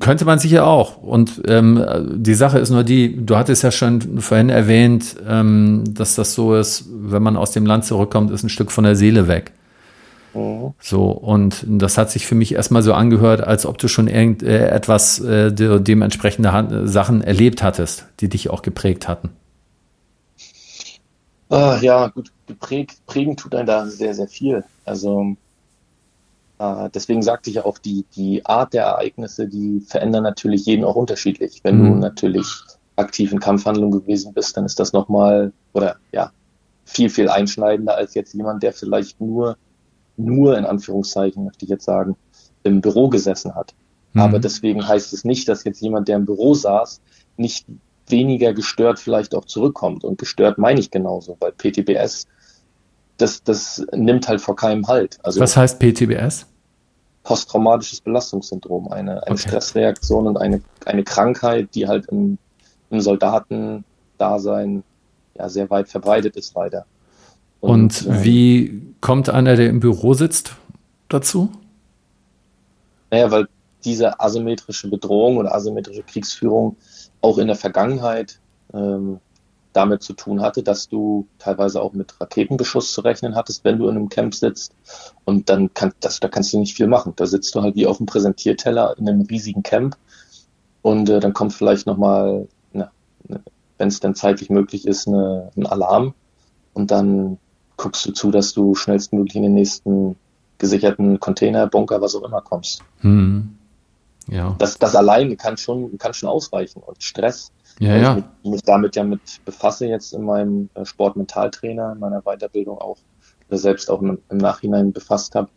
Könnte man sicher auch. Und ähm, die Sache ist nur die, du hattest ja schon vorhin erwähnt, ähm, dass das so ist, wenn man aus dem Land zurückkommt, ist ein Stück von der Seele weg. Mhm. So, und das hat sich für mich erstmal so angehört, als ob du schon irgendetwas äh, äh dementsprechende Hand Sachen erlebt hattest, die dich auch geprägt hatten. Ah, ja, gut, geprägt, prägen tut einen da sehr, sehr viel. Also äh, deswegen sagte ich auch, die, die Art der Ereignisse, die verändern natürlich jeden auch unterschiedlich. Wenn mhm. du natürlich aktiv in Kampfhandlungen gewesen bist, dann ist das nochmal, oder ja, viel, viel einschneidender als jetzt jemand, der vielleicht nur, nur in Anführungszeichen, möchte ich jetzt sagen, im Büro gesessen hat. Mhm. Aber deswegen heißt es nicht, dass jetzt jemand, der im Büro saß, nicht weniger gestört vielleicht auch zurückkommt. Und gestört meine ich genauso, weil PTBS das, das nimmt halt vor keinem Halt. Also Was heißt PTBS? Posttraumatisches Belastungssyndrom, eine, eine okay. Stressreaktion und eine, eine Krankheit, die halt im, im Soldatendasein ja sehr weit verbreitet ist leider. Und, und äh, wie kommt einer, der im Büro sitzt, dazu? Naja, weil diese asymmetrische Bedrohung oder asymmetrische Kriegsführung auch in der Vergangenheit ähm, damit zu tun hatte, dass du teilweise auch mit Raketenbeschuss zu rechnen hattest, wenn du in einem Camp sitzt. Und dann kann, das, da kannst du nicht viel machen. Da sitzt du halt wie auf einem Präsentierteller in einem riesigen Camp. Und äh, dann kommt vielleicht nochmal, ne, wenn es dann zeitlich möglich ist, eine, ein Alarm. Und dann guckst du zu, dass du schnellstmöglich in den nächsten gesicherten Container, Bunker, was auch immer kommst. Hm. Ja. Das, das alleine kann schon, kann schon ausreichen. Und Stress ja, ja. Ich mich, mich, damit ja mit befasse jetzt in meinem äh, Sportmentaltrainer, in meiner Weiterbildung auch, oder selbst auch im, im Nachhinein befasst habe.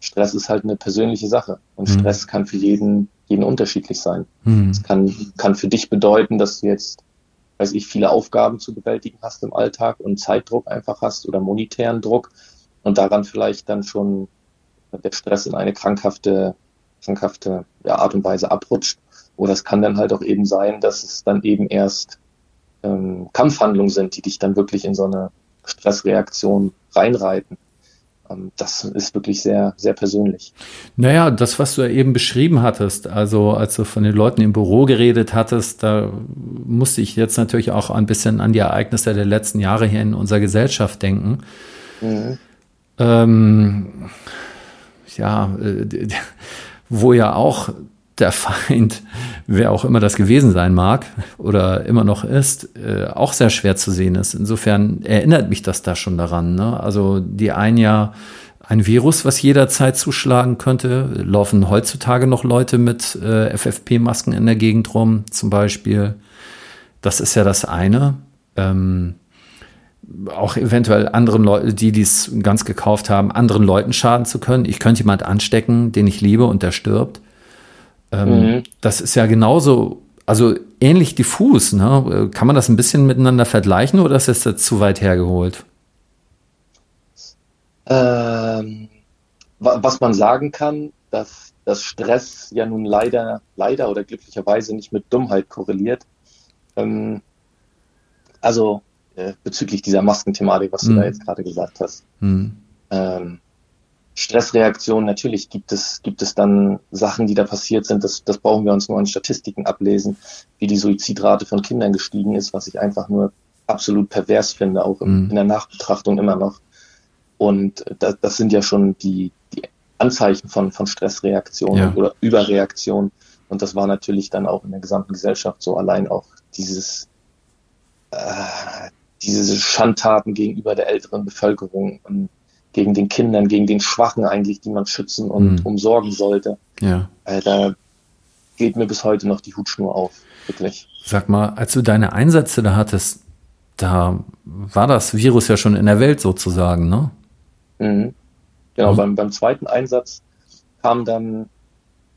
Stress ist halt eine persönliche Sache und mhm. Stress kann für jeden, jeden unterschiedlich sein. Mhm. Es kann, kann für dich bedeuten, dass du jetzt, weiß ich, viele Aufgaben zu bewältigen hast im Alltag und Zeitdruck einfach hast oder monetären Druck und daran vielleicht dann schon der Stress in eine krankhafte, krankhafte ja, Art und Weise abrutscht. Oder es kann dann halt auch eben sein, dass es dann eben erst ähm, Kampfhandlungen sind, die dich dann wirklich in so eine Stressreaktion reinreiten. Ähm, das ist wirklich sehr, sehr persönlich. Naja, das, was du ja eben beschrieben hattest, also als du von den Leuten im Büro geredet hattest, da musste ich jetzt natürlich auch ein bisschen an die Ereignisse der letzten Jahre hier in unserer Gesellschaft denken. Mhm. Ähm, ja, äh, wo ja auch der Feind, wer auch immer das gewesen sein mag oder immer noch ist, äh, auch sehr schwer zu sehen ist. Insofern erinnert mich das da schon daran. Ne? Also die ein ja ein Virus, was jederzeit zuschlagen könnte, laufen heutzutage noch Leute mit äh, FFP-Masken in der Gegend rum, zum Beispiel. Das ist ja das eine. Ähm, auch eventuell anderen Leuten, die dies ganz gekauft haben, anderen Leuten schaden zu können. Ich könnte jemand anstecken, den ich liebe und der stirbt. Ähm, mhm. Das ist ja genauso, also ähnlich diffus. Ne? Kann man das ein bisschen miteinander vergleichen oder ist das jetzt zu weit hergeholt? Ähm, was man sagen kann, dass, dass Stress ja nun leider, leider oder glücklicherweise nicht mit Dummheit korreliert. Ähm, also äh, bezüglich dieser Maskenthematik, was du da mhm. jetzt gerade gesagt hast. Mhm. Ähm, Stressreaktionen, natürlich gibt es, gibt es dann Sachen, die da passiert sind, das, das brauchen wir uns nur an Statistiken ablesen, wie die Suizidrate von Kindern gestiegen ist, was ich einfach nur absolut pervers finde, auch in, mhm. in der Nachbetrachtung immer noch. Und das, das sind ja schon die, die Anzeichen von, von Stressreaktionen ja. oder Überreaktionen. Und das war natürlich dann auch in der gesamten Gesellschaft so allein auch dieses, äh, diese Schandtaten gegenüber der älteren Bevölkerung. Und gegen den Kindern, gegen den Schwachen eigentlich, die man schützen und mhm. umsorgen sollte. Ja. Äh, da geht mir bis heute noch die Hutschnur auf, wirklich. Sag mal, als du deine Einsätze da hattest, da war das Virus ja schon in der Welt sozusagen, ne? Mhm. Genau, mhm. beim, beim zweiten Einsatz kam dann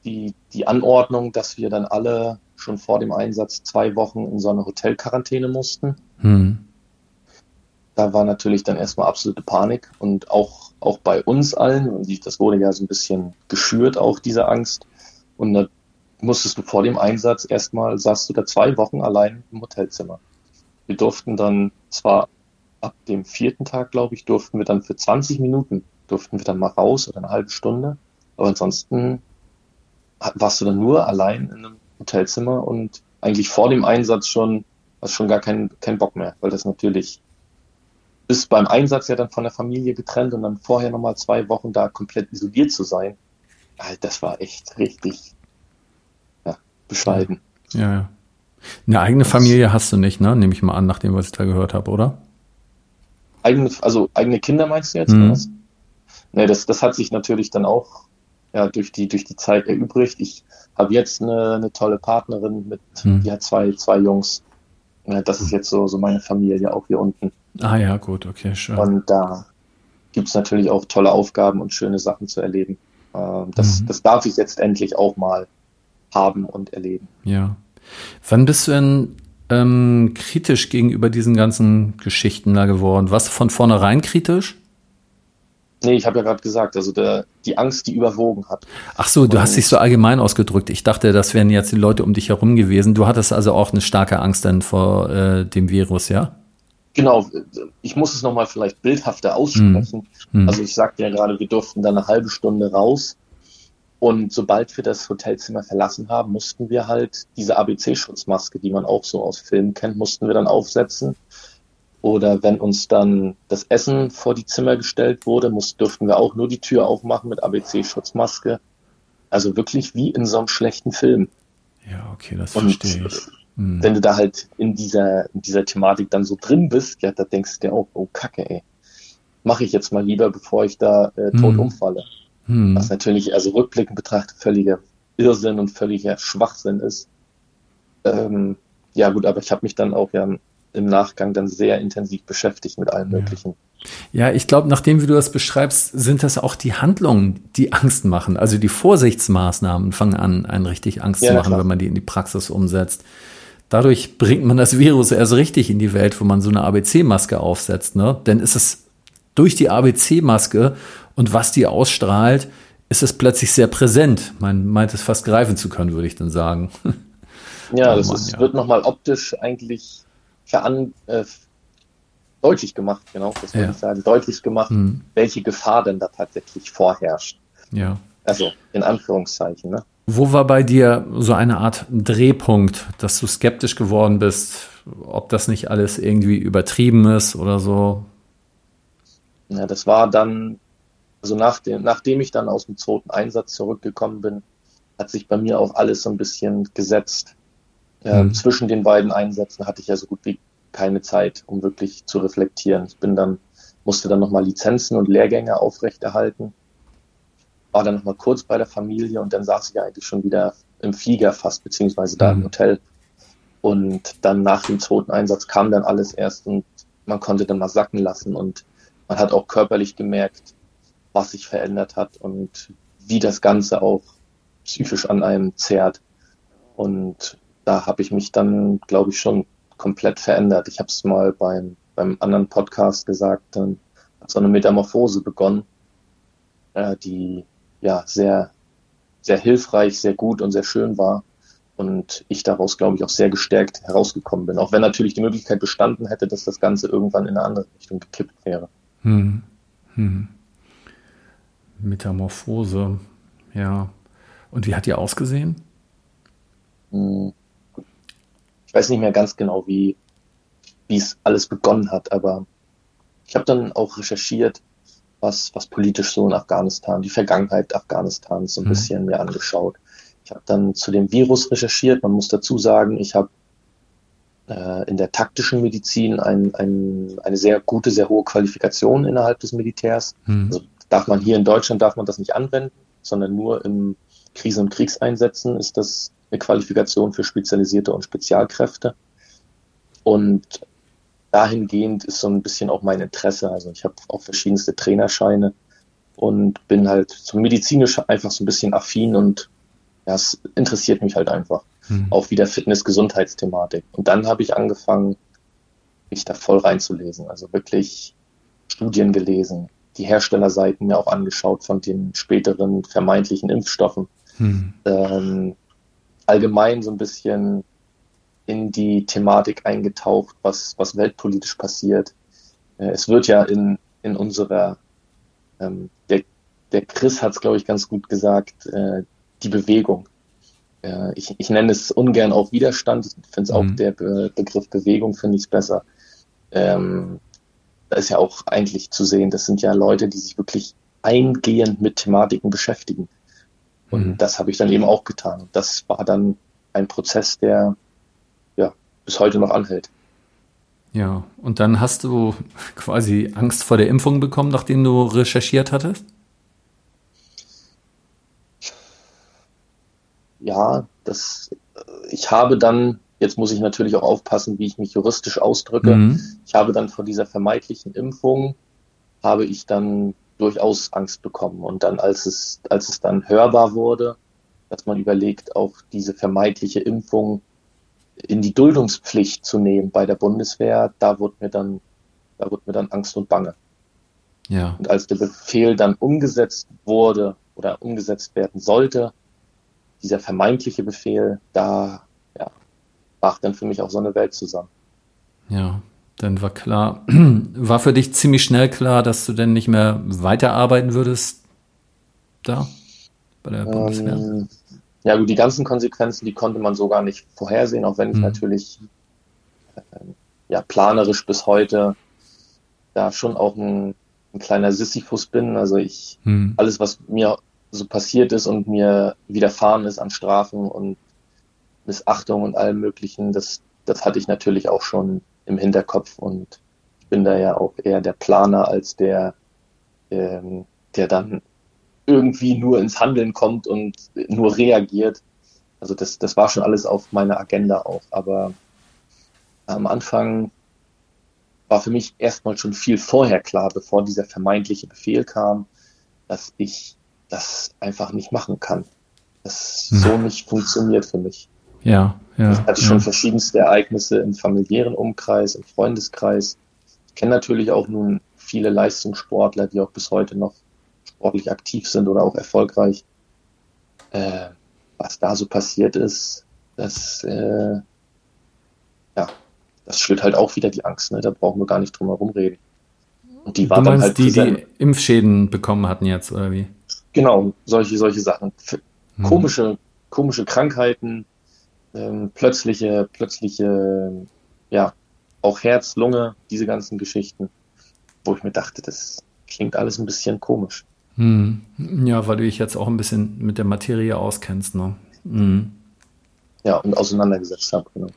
die, die Anordnung, dass wir dann alle schon vor dem Einsatz zwei Wochen in so eine Hotelquarantäne mussten. Hm. Da war natürlich dann erstmal absolute Panik und auch, auch bei uns allen, und das wurde ja so ein bisschen geschürt, auch diese Angst. Und da musstest du vor dem Einsatz erstmal, saßt du da zwei Wochen allein im Hotelzimmer. Wir durften dann zwar ab dem vierten Tag, glaube ich, durften wir dann für 20 Minuten, durften wir dann mal raus oder eine halbe Stunde, aber ansonsten warst du dann nur allein in einem Hotelzimmer und eigentlich vor dem Einsatz schon, hast schon gar keinen kein Bock mehr, weil das natürlich bis beim Einsatz ja dann von der Familie getrennt und dann vorher nochmal zwei Wochen da komplett isoliert zu sein, das war echt richtig ja, bescheiden. Ja, ja. Eine eigene Familie hast du nicht, ne? Nehme ich mal an, nachdem was ich da gehört habe, oder? Eigene, also eigene Kinder meinst du jetzt? Mhm. Was? Nee, das, das hat sich natürlich dann auch ja, durch, die, durch die Zeit erübrigt. Ich habe jetzt eine, eine tolle Partnerin mit, mhm. die hat zwei, zwei Jungs. Das ist jetzt so, so meine Familie auch hier unten. Ah ja, gut, okay, schön. Und da gibt es natürlich auch tolle Aufgaben und schöne Sachen zu erleben. Ähm, das, mhm. das darf ich jetzt endlich auch mal haben und erleben. Ja. Wann bist du denn ähm, kritisch gegenüber diesen ganzen Geschichten da geworden? Warst du von vornherein kritisch? Nee, ich habe ja gerade gesagt, also der, die Angst, die überwogen hat. Ach so, du und, hast dich so allgemein ausgedrückt. Ich dachte, das wären jetzt die Leute um dich herum gewesen. Du hattest also auch eine starke Angst dann vor äh, dem Virus, ja? Genau, ich muss es nochmal vielleicht bildhafter aussprechen. Mhm. Also ich sagte ja gerade, wir durften dann eine halbe Stunde raus und sobald wir das Hotelzimmer verlassen haben, mussten wir halt diese ABC-Schutzmaske, die man auch so aus Filmen kennt, mussten wir dann aufsetzen. Oder wenn uns dann das Essen vor die Zimmer gestellt wurde, muss, durften wir auch nur die Tür aufmachen mit ABC-Schutzmaske. Also wirklich wie in so einem schlechten Film. Ja, okay, das und verstehe ich. Hm. Wenn du da halt in dieser, in dieser Thematik dann so drin bist, ja, da denkst du dir auch, oh Kacke, ey. Mache ich jetzt mal lieber, bevor ich da äh, tot hm. umfalle. Hm. Was natürlich, also rückblickend betrachtet, völliger Irrsinn und völliger Schwachsinn ist. Ähm, ja gut, aber ich habe mich dann auch ja im Nachgang dann sehr intensiv beschäftigt mit allem Möglichen. Ja, ich glaube, nachdem wie du das beschreibst, sind das auch die Handlungen, die Angst machen. Also die Vorsichtsmaßnahmen fangen an, einen richtig Angst ja, zu machen, klar. wenn man die in die Praxis umsetzt. Dadurch bringt man das Virus erst richtig in die Welt, wo man so eine ABC-Maske aufsetzt. Ne? Denn ist es durch die ABC-Maske und was die ausstrahlt, ist es plötzlich sehr präsent. Man meint es fast greifen zu können, würde ich dann sagen. Ja, oh, das Mann, ist, ja. wird nochmal optisch eigentlich veran, äh, deutlich gemacht, genau, das würde ja. ich sagen, deutlich gemacht, mhm. welche Gefahr denn da tatsächlich vorherrscht. Ja. Also in Anführungszeichen, ne? Wo war bei dir so eine Art Drehpunkt, dass du skeptisch geworden bist, ob das nicht alles irgendwie übertrieben ist oder so? Ja, das war dann, also nach dem, nachdem ich dann aus dem zweiten Einsatz zurückgekommen bin, hat sich bei mir auch alles so ein bisschen gesetzt. Ähm, mhm. Zwischen den beiden Einsätzen hatte ich ja so gut wie keine Zeit, um wirklich zu reflektieren. Ich bin dann, musste dann nochmal Lizenzen und Lehrgänge aufrechterhalten, war dann nochmal kurz bei der Familie und dann saß ich eigentlich schon wieder im Flieger fast, beziehungsweise da mhm. im Hotel. Und dann nach dem zweiten Einsatz kam dann alles erst und man konnte dann mal sacken lassen und man hat auch körperlich gemerkt, was sich verändert hat und wie das Ganze auch psychisch an einem zerrt. Und da habe ich mich dann, glaube ich, schon komplett verändert. Ich habe es mal beim, beim anderen Podcast gesagt, dann hat so eine Metamorphose begonnen, äh, die ja sehr, sehr hilfreich, sehr gut und sehr schön war. Und ich daraus, glaube ich, auch sehr gestärkt herausgekommen bin. Auch wenn natürlich die Möglichkeit bestanden hätte, dass das Ganze irgendwann in eine andere Richtung gekippt wäre. Hm. Hm. Metamorphose, ja. Und wie hat die ausgesehen? Hm ich weiß nicht mehr ganz genau, wie wie es alles begonnen hat, aber ich habe dann auch recherchiert, was, was politisch so in Afghanistan, die Vergangenheit Afghanistans so ein mhm. bisschen mir angeschaut. Ich habe dann zu dem Virus recherchiert. Man muss dazu sagen, ich habe äh, in der taktischen Medizin ein, ein, eine sehr gute, sehr hohe Qualifikation innerhalb des Militärs. Mhm. Also darf man hier in Deutschland darf man das nicht anwenden, sondern nur im Krisen- und Kriegseinsätzen ist das eine Qualifikation für spezialisierte und Spezialkräfte. Und dahingehend ist so ein bisschen auch mein Interesse. Also ich habe auch verschiedenste Trainerscheine und bin halt so medizinisch einfach so ein bisschen affin und ja, es interessiert mich halt einfach. Mhm. Auch wieder Fitness-Gesundheitsthematik. Und dann habe ich angefangen, mich da voll reinzulesen. Also wirklich Studien gelesen, die Herstellerseiten mir auch angeschaut von den späteren vermeintlichen Impfstoffen. Mhm. Ähm, allgemein so ein bisschen in die Thematik eingetaucht, was, was weltpolitisch passiert. Äh, es wird ja in, in unserer, ähm, der, der Chris hat es, glaube ich, ganz gut gesagt, äh, die Bewegung. Äh, ich, ich nenne es ungern auch Widerstand, ich finde es mhm. auch der Be Begriff Bewegung, finde ich es besser. Ähm, da ist ja auch eigentlich zu sehen, das sind ja Leute, die sich wirklich eingehend mit Thematiken beschäftigen. Und mhm. das habe ich dann eben auch getan. Und das war dann ein Prozess, der ja bis heute noch anhält. Ja, und dann hast du quasi Angst vor der Impfung bekommen, nachdem du recherchiert hattest? Ja, das, ich habe dann, jetzt muss ich natürlich auch aufpassen, wie ich mich juristisch ausdrücke. Mhm. Ich habe dann vor dieser vermeintlichen Impfung, habe ich dann durchaus Angst bekommen. Und dann, als es, als es dann hörbar wurde, dass man überlegt, auch diese vermeintliche Impfung in die Duldungspflicht zu nehmen bei der Bundeswehr, da wurde mir dann, da wurde mir dann Angst und Bange. Ja. Und als der Befehl dann umgesetzt wurde oder umgesetzt werden sollte, dieser vermeintliche Befehl, da ja, brach dann für mich auch so eine Welt zusammen. Ja, dann war klar, war für dich ziemlich schnell klar, dass du denn nicht mehr weiterarbeiten würdest da bei der Bundeswehr? Ähm, ja gut, die ganzen Konsequenzen, die konnte man so gar nicht vorhersehen, auch wenn ich mhm. natürlich äh, ja planerisch bis heute da schon auch ein, ein kleiner Sisyphus bin. Also ich mhm. alles, was mir so passiert ist und mir widerfahren ist an Strafen und Missachtung und allem Möglichen, das, das hatte ich natürlich auch schon im Hinterkopf und ich bin da ja auch eher der Planer als der, ähm, der dann irgendwie nur ins Handeln kommt und nur reagiert. Also das, das war schon alles auf meiner Agenda auch. Aber am Anfang war für mich erstmal schon viel vorher klar, bevor dieser vermeintliche Befehl kam, dass ich das einfach nicht machen kann. Das hm. so nicht funktioniert für mich. Ja, ja. Ich hatte schon verschiedenste Ereignisse im familiären Umkreis, im Freundeskreis. Ich kenne natürlich auch nun viele Leistungssportler, die auch bis heute noch sportlich aktiv sind oder auch erfolgreich. Äh, was da so passiert ist, das, äh, ja, das schürt halt auch wieder die Angst. Ne? Da brauchen wir gar nicht drum herum reden. Und die war du dann halt die, die Impfschäden bekommen hatten jetzt, oder wie? Genau, solche, solche Sachen. Hm. Komische, komische Krankheiten, ähm, plötzliche, plötzliche, ja, auch Herz, Lunge, diese ganzen Geschichten, wo ich mir dachte, das klingt alles ein bisschen komisch. Hm. Ja, weil du dich jetzt auch ein bisschen mit der Materie auskennst, ne? Hm. Ja, und auseinandergesetzt habe, genau.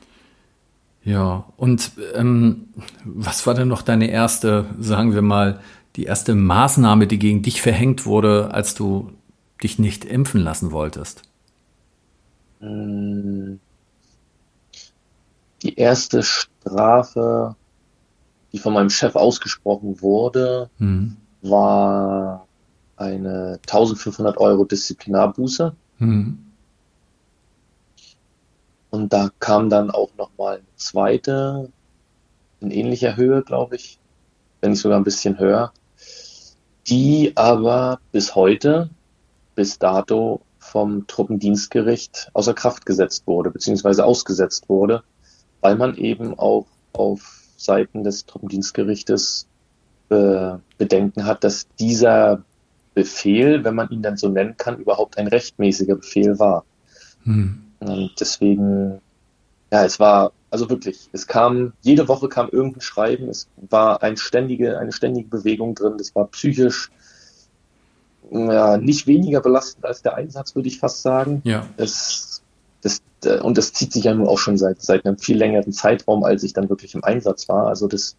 Ja, und ähm, was war denn noch deine erste, sagen wir mal, die erste Maßnahme, die gegen dich verhängt wurde, als du dich nicht impfen lassen wolltest? Hm die erste Strafe, die von meinem Chef ausgesprochen wurde, mhm. war eine 1500 Euro Disziplinarbuße. Mhm. Und da kam dann auch nochmal eine zweite, in ähnlicher Höhe, glaube ich, wenn nicht sogar ein bisschen höher, die aber bis heute, bis dato vom Truppendienstgericht außer Kraft gesetzt wurde, beziehungsweise ausgesetzt wurde weil man eben auch auf Seiten des Truppendienstgerichtes äh, Bedenken hat, dass dieser Befehl, wenn man ihn dann so nennen kann, überhaupt ein rechtmäßiger Befehl war. Hm. Und deswegen, ja, es war, also wirklich, es kam, jede Woche kam irgendein Schreiben, es war ein ständige, eine ständige Bewegung drin, das war psychisch ja, nicht weniger belastend als der Einsatz, würde ich fast sagen. Ja. Es und das zieht sich ja nun auch schon seit, seit einem viel längeren Zeitraum, als ich dann wirklich im Einsatz war. Also das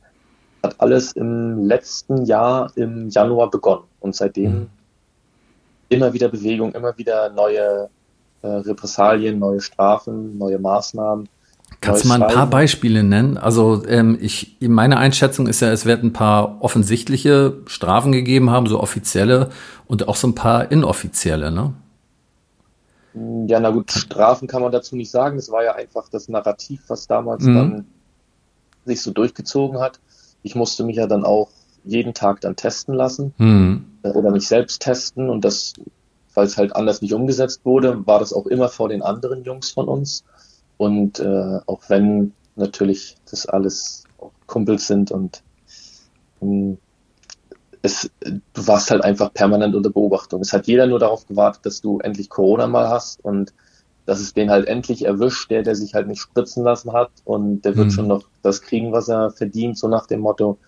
hat alles im letzten Jahr im Januar begonnen und seitdem mhm. immer wieder Bewegung, immer wieder neue äh, Repressalien, neue Strafen, neue Maßnahmen. Kannst du mal ein paar Beispiele nennen? Also ähm, ich, meine Einschätzung ist ja, es wird ein paar offensichtliche Strafen gegeben haben, so offizielle und auch so ein paar inoffizielle, ne? Ja, na gut, Strafen kann man dazu nicht sagen. Es war ja einfach das Narrativ, was damals mhm. dann sich so durchgezogen hat. Ich musste mich ja dann auch jeden Tag dann testen lassen mhm. oder mich selbst testen und das, weil es halt anders nicht umgesetzt wurde, war das auch immer vor den anderen Jungs von uns. Und äh, auch wenn natürlich das alles Kumpels sind und um, es, du warst halt einfach permanent unter Beobachtung. Es hat jeder nur darauf gewartet, dass du endlich Corona mal hast und dass es den halt endlich erwischt, der, der sich halt nicht spritzen lassen hat und der wird mhm. schon noch das kriegen, was er verdient, so nach dem Motto.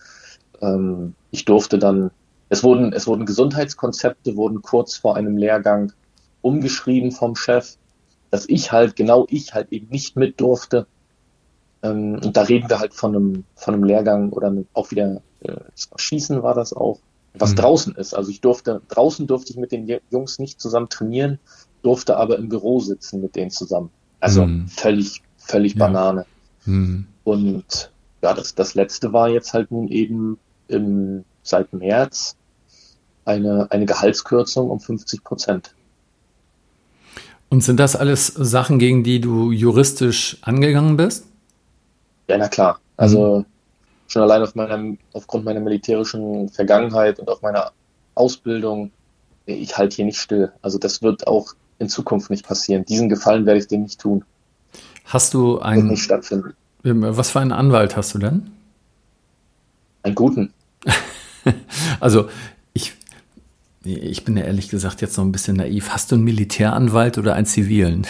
Ähm, ich durfte dann, es wurden, es wurden Gesundheitskonzepte, wurden kurz vor einem Lehrgang umgeschrieben vom Chef, dass ich halt, genau ich halt eben nicht mit durfte. Ähm, und da reden wir halt von einem, von einem Lehrgang oder auch wieder äh, Schießen war das auch, was mhm. draußen ist. Also ich durfte, draußen durfte ich mit den Jungs nicht zusammen trainieren, durfte aber im Büro sitzen mit denen zusammen. Also mhm. völlig, völlig ja. Banane. Mhm. Und ja, das, das letzte war jetzt halt nun eben im, seit März eine, eine Gehaltskürzung um 50 Prozent. Und sind das alles Sachen, gegen die du juristisch angegangen bist? Ja, na klar. Also mhm. Schon allein auf meinem, aufgrund meiner militärischen Vergangenheit und auch meiner Ausbildung, ich halte hier nicht still. Also das wird auch in Zukunft nicht passieren. Diesen Gefallen werde ich dem nicht tun. Hast du einen. Nicht stattfinden. Was für einen Anwalt hast du denn? Einen guten. also ich, ich bin ja ehrlich gesagt jetzt noch ein bisschen naiv. Hast du einen Militäranwalt oder einen zivilen?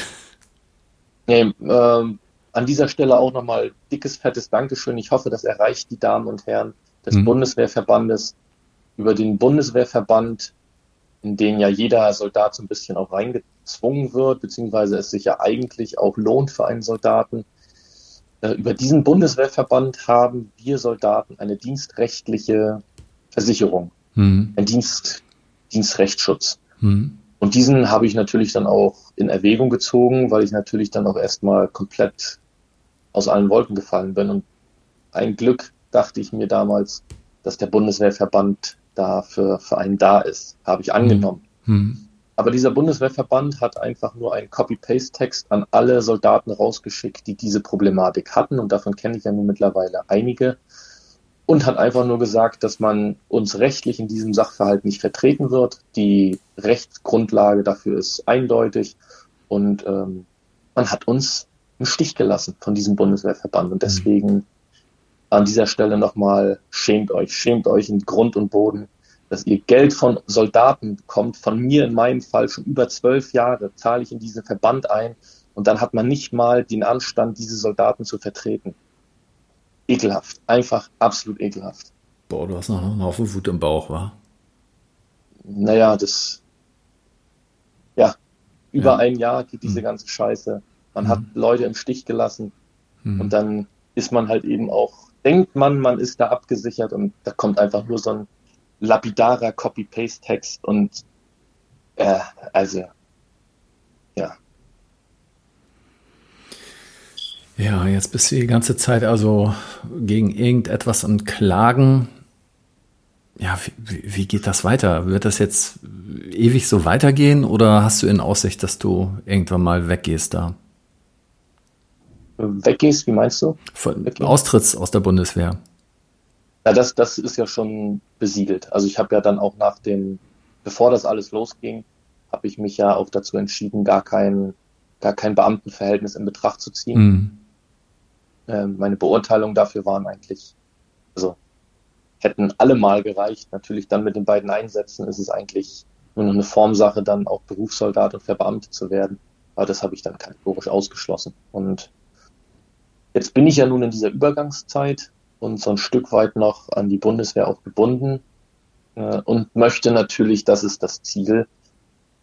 Nee, ähm, an dieser Stelle auch nochmal dickes, fettes Dankeschön. Ich hoffe, das erreicht die Damen und Herren des mhm. Bundeswehrverbandes über den Bundeswehrverband, in den ja jeder Soldat so ein bisschen auch reingezwungen wird, beziehungsweise es sich ja eigentlich auch lohnt für einen Soldaten. Äh, über diesen Bundeswehrverband haben wir Soldaten eine dienstrechtliche Versicherung, mhm. ein Dienst, Dienstrechtsschutz. Mhm. Und diesen habe ich natürlich dann auch in Erwägung gezogen, weil ich natürlich dann auch erstmal komplett aus allen Wolken gefallen bin. Und ein Glück dachte ich mir damals, dass der Bundeswehrverband da für, für einen da ist. Habe ich angenommen. Mhm. Aber dieser Bundeswehrverband hat einfach nur einen Copy-Paste-Text an alle Soldaten rausgeschickt, die diese Problematik hatten. Und davon kenne ich ja nun mittlerweile einige. Und hat einfach nur gesagt, dass man uns rechtlich in diesem Sachverhalt nicht vertreten wird. Die Rechtsgrundlage dafür ist eindeutig. Und ähm, man hat uns im Stich gelassen von diesem Bundeswehrverband. Und deswegen mhm. an dieser Stelle nochmal, schämt euch, schämt euch in Grund und Boden, dass ihr Geld von Soldaten bekommt. Von mir in meinem Fall schon über zwölf Jahre zahle ich in diesen Verband ein. Und dann hat man nicht mal den Anstand, diese Soldaten zu vertreten. Ekelhaft. Einfach absolut ekelhaft. Boah, du hast noch einen Haufen Wut im Bauch, wa? Naja, das, ja, über ja. ein Jahr geht diese hm. ganze Scheiße. Man mhm. hat Leute im Stich gelassen mhm. und dann ist man halt eben auch, denkt man, man ist da abgesichert und da kommt einfach nur so ein lapidarer Copy-Paste-Text und äh, also ja. Ja, jetzt bist du die ganze Zeit also gegen irgendetwas und Klagen. Ja, wie, wie geht das weiter? Wird das jetzt ewig so weitergehen oder hast du in Aussicht, dass du irgendwann mal weggehst da? Weggehst, wie meinst du? Von, Austritts aus der Bundeswehr. Ja, das, das ist ja schon besiegelt. Also ich habe ja dann auch nach dem, bevor das alles losging, habe ich mich ja auch dazu entschieden, gar kein, gar kein Beamtenverhältnis in Betracht zu ziehen. Mhm. Ähm, meine Beurteilungen dafür waren eigentlich, also hätten alle mal gereicht. Natürlich dann mit den beiden Einsätzen ist es eigentlich nur noch eine Formsache, dann auch Berufssoldat und Verbeamtet zu werden. Aber das habe ich dann kategorisch ausgeschlossen. Und jetzt bin ich ja nun in dieser Übergangszeit und so ein Stück weit noch an die Bundeswehr auch gebunden äh, und möchte natürlich, das ist das Ziel,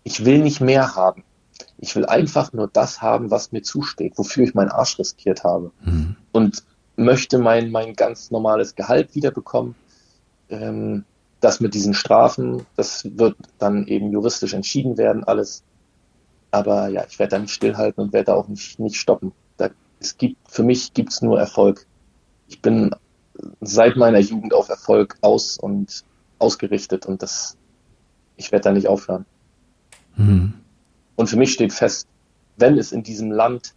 ich will nicht mehr haben. Ich will einfach nur das haben, was mir zusteht, wofür ich meinen Arsch riskiert habe. Mhm. Und möchte mein, mein ganz normales Gehalt wiederbekommen. Ähm, das mit diesen Strafen, das wird dann eben juristisch entschieden werden, alles. Aber ja, ich werde da nicht stillhalten und werde da auch nicht, nicht stoppen. Es gibt, für mich gibt's nur Erfolg. Ich bin seit meiner Jugend auf Erfolg aus und ausgerichtet und das, ich werde da nicht aufhören. Hm. Und für mich steht fest, wenn es in diesem Land,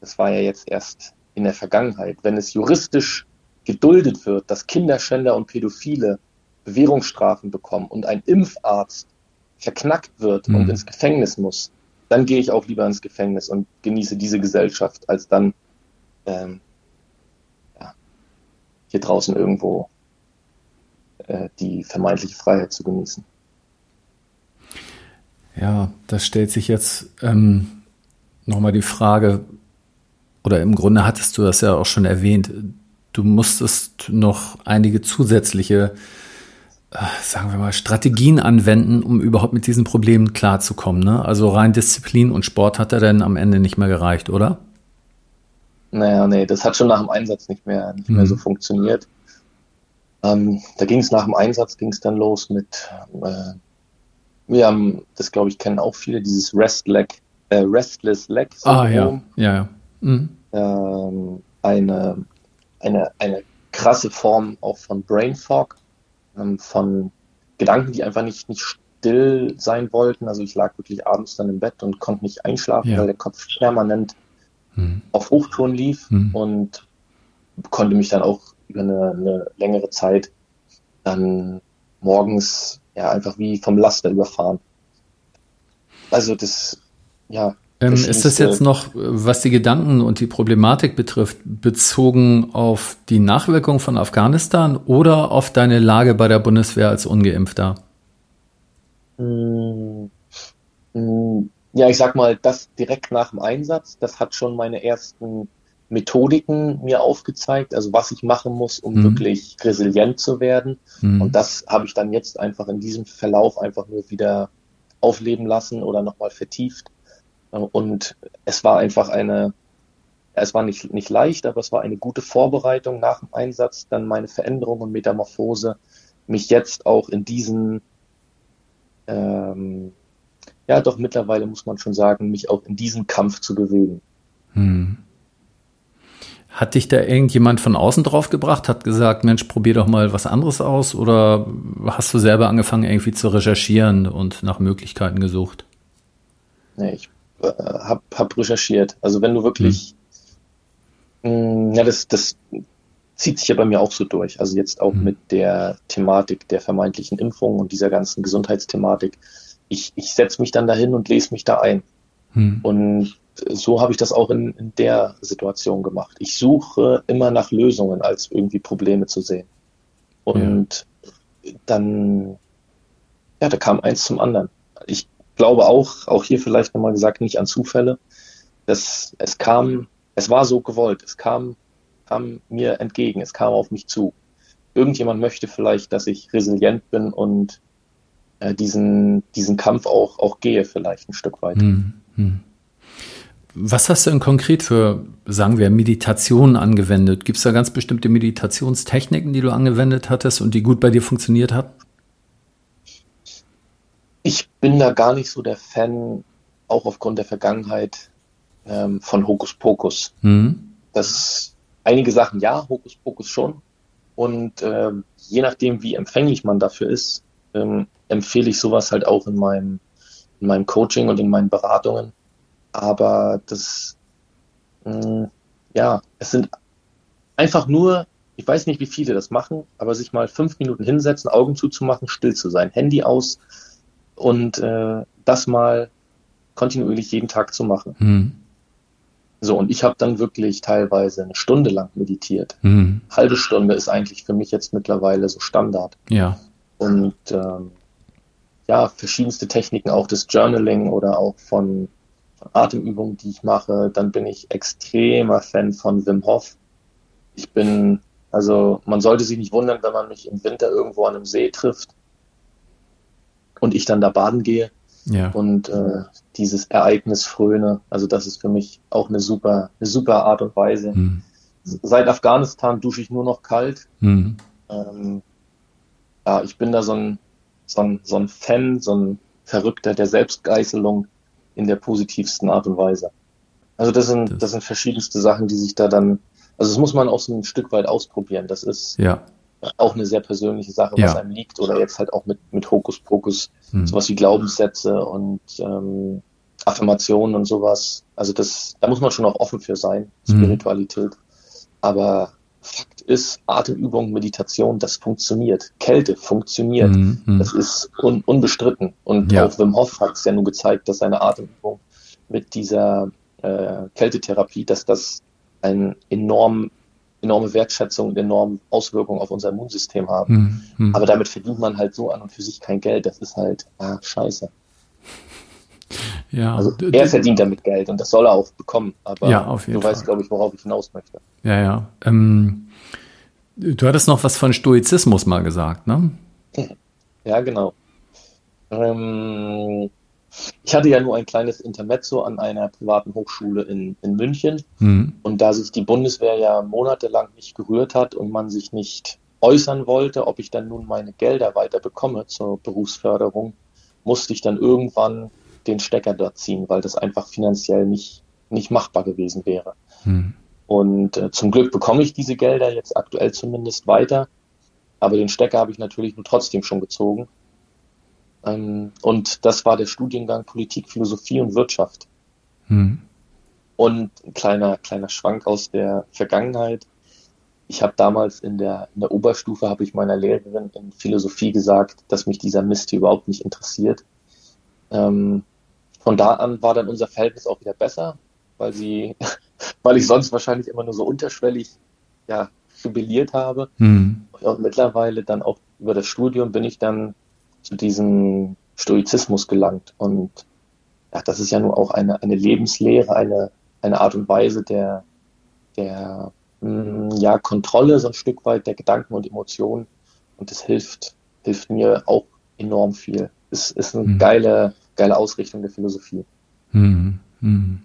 das war ja jetzt erst in der Vergangenheit, wenn es juristisch geduldet wird, dass Kinderschänder und Pädophile Bewährungsstrafen bekommen und ein Impfarzt verknackt wird mhm. und ins Gefängnis muss, dann gehe ich auch lieber ins Gefängnis und genieße diese Gesellschaft, als dann ähm, ja, hier draußen irgendwo äh, die vermeintliche Freiheit zu genießen. Ja, das stellt sich jetzt ähm, nochmal die Frage, oder im Grunde hattest du das ja auch schon erwähnt, du musstest noch einige zusätzliche, äh, sagen wir mal, Strategien anwenden, um überhaupt mit diesen Problemen klarzukommen. Ne? Also rein Disziplin und Sport hat er dann am Ende nicht mehr gereicht, oder? Naja, nee, das hat schon nach dem Einsatz nicht mehr, nicht mehr so mhm. funktioniert. Ähm, da ging es nach dem Einsatz, ging es dann los mit, äh, wir haben, das glaube ich, kennen auch viele, dieses Rest Leg, äh, Restless Leg Syndrom. Ah, ja, ja, ja. Mhm. Ähm, eine, eine, eine krasse Form auch von Brain Fog, ähm, von Gedanken, die einfach nicht, nicht still sein wollten. Also ich lag wirklich abends dann im Bett und konnte nicht einschlafen, ja. weil der Kopf permanent mhm. auf Hochtouren lief mhm. und konnte mich dann auch über eine, eine längere Zeit dann morgens ja einfach wie vom Laster überfahren. Also das, ja. Ähm, ist das jetzt noch, was die Gedanken und die Problematik betrifft, bezogen auf die Nachwirkung von Afghanistan oder auf deine Lage bei der Bundeswehr als Ungeimpfter? Hm, hm, ja, ich sag mal, das direkt nach dem Einsatz, das hat schon meine ersten Methodiken mir aufgezeigt, also was ich machen muss, um mhm. wirklich resilient zu werden. Mhm. Und das habe ich dann jetzt einfach in diesem Verlauf einfach nur wieder aufleben lassen oder nochmal vertieft. Und es war einfach eine, es war nicht, nicht leicht, aber es war eine gute Vorbereitung nach dem Einsatz, dann meine Veränderung und Metamorphose, mich jetzt auch in diesen, ähm, ja doch mittlerweile muss man schon sagen, mich auch in diesen Kampf zu bewegen. Mhm. Hat dich da irgendjemand von außen drauf gebracht, hat gesagt, Mensch, probier doch mal was anderes aus? Oder hast du selber angefangen, irgendwie zu recherchieren und nach Möglichkeiten gesucht? Nee, ich äh, habe hab recherchiert. Also wenn du wirklich, hm. mh, ja, das, das zieht sich ja bei mir auch so durch. Also jetzt auch hm. mit der Thematik der vermeintlichen Impfung und dieser ganzen Gesundheitsthematik. Ich, ich setze mich dann dahin und lese mich da ein. Hm. Und so habe ich das auch in, in der Situation gemacht. Ich suche immer nach Lösungen, als irgendwie Probleme zu sehen. Und ja. dann, ja, da kam eins zum anderen. Ich glaube auch, auch hier vielleicht nochmal gesagt, nicht an Zufälle. dass es kam, es war so gewollt, es kam, kam mir entgegen, es kam auf mich zu. Irgendjemand möchte vielleicht, dass ich resilient bin und äh, diesen, diesen Kampf auch, auch gehe, vielleicht ein Stück weit. Hm, hm. Was hast du denn konkret für, sagen wir, Meditationen angewendet? Gibt es da ganz bestimmte Meditationstechniken, die du angewendet hattest und die gut bei dir funktioniert hat? Ich bin da gar nicht so der Fan, auch aufgrund der Vergangenheit, ähm, von Hokuspokus. Mhm. Das einige Sachen ja, Hokuspokus schon. Und ähm, je nachdem, wie empfänglich man dafür ist, ähm, empfehle ich sowas halt auch in meinem, in meinem Coaching und in meinen Beratungen aber das, mh, hm, ja, es sind einfach nur, ich weiß nicht, wie viele das machen, aber sich mal fünf Minuten hinsetzen, Augen zuzumachen, still zu sein, Handy aus und äh, das mal kontinuierlich jeden Tag zu machen. Hm. So, und ich habe dann wirklich teilweise eine Stunde lang meditiert. Hm. Halbe Stunde ist eigentlich für mich jetzt mittlerweile so Standard. Ja. Und ähm, ja, verschiedenste Techniken auch des Journaling oder auch von Atemübungen, die ich mache. Dann bin ich extremer Fan von Wim Hof. Ich bin, also man sollte sich nicht wundern, wenn man mich im Winter irgendwo an einem See trifft und ich dann da baden gehe ja. und äh, dieses Ereignis fröne. Also das ist für mich auch eine super, eine super Art und Weise. Mhm. Seit Afghanistan dusche ich nur noch kalt. Mhm. Ähm, ja, ich bin da so ein, so ein, so ein Fan, so ein Verrückter der Selbstgeißelung in der positivsten Art und Weise. Also das sind, das sind verschiedenste Sachen, die sich da dann, also das muss man auch so ein Stück weit ausprobieren. Das ist ja. Auch eine sehr persönliche Sache, was ja. einem liegt. Oder jetzt halt auch mit, mit Hokuspokus, hm. sowas wie Glaubenssätze und ähm, Affirmationen und sowas. Also das, da muss man schon auch offen für sein, mhm. Spiritualität. Mhm. Aber Fakt ist, Atemübung, Meditation, das funktioniert. Kälte funktioniert. Mhm. mhm. Das ist un unbestritten. Und ja. auch Wim Hof hat es ja nun gezeigt, dass seine Atemübung mit dieser äh, Kältetherapie, dass das eine enorm, enorme Wertschätzung und enorme Auswirkungen auf unser Immunsystem haben. Mhm. Aber damit verdient man halt so an und für sich kein Geld. Das ist halt, ah, scheiße. Ja. Also er verdient damit Geld und das soll er auch bekommen. Aber ja, auf jeden du Fall. weißt, glaube ich, worauf ich hinaus möchte. Ja, ja. Ähm, du hattest noch was von Stoizismus mal gesagt, ne? Ja, genau. Ähm, ich hatte ja nur ein kleines Intermezzo an einer privaten Hochschule in, in München. Mhm. Und da sich die Bundeswehr ja monatelang nicht gerührt hat und man sich nicht äußern wollte, ob ich dann nun meine Gelder weiter bekomme zur Berufsförderung, musste ich dann irgendwann den Stecker dort ziehen, weil das einfach finanziell nicht, nicht machbar gewesen wäre. Hm. Und äh, zum Glück bekomme ich diese Gelder jetzt aktuell zumindest weiter. Aber den Stecker habe ich natürlich nur trotzdem schon gezogen. Ähm, und das war der Studiengang Politik, Philosophie und Wirtschaft. Hm. Und ein kleiner, kleiner Schwank aus der Vergangenheit. Ich habe damals in der, in der Oberstufe, habe ich meiner Lehrerin in Philosophie gesagt, dass mich dieser Mist überhaupt nicht interessiert. Ähm, von da an war dann unser Verhältnis auch wieder besser, weil sie, weil ich sonst wahrscheinlich immer nur so unterschwellig, ja, jubiliert habe. Mhm. Und mittlerweile dann auch über das Studium bin ich dann zu diesem Stoizismus gelangt. Und ja, das ist ja nur auch eine, eine Lebenslehre, eine, eine Art und Weise der, der mh, hm, ja, Kontrolle so ein Stück weit der Gedanken und Emotionen. Und das hilft, hilft mir auch enorm viel. Es ist eine mhm. geile, geile Ausrichtung der Philosophie. Mhm. Mhm.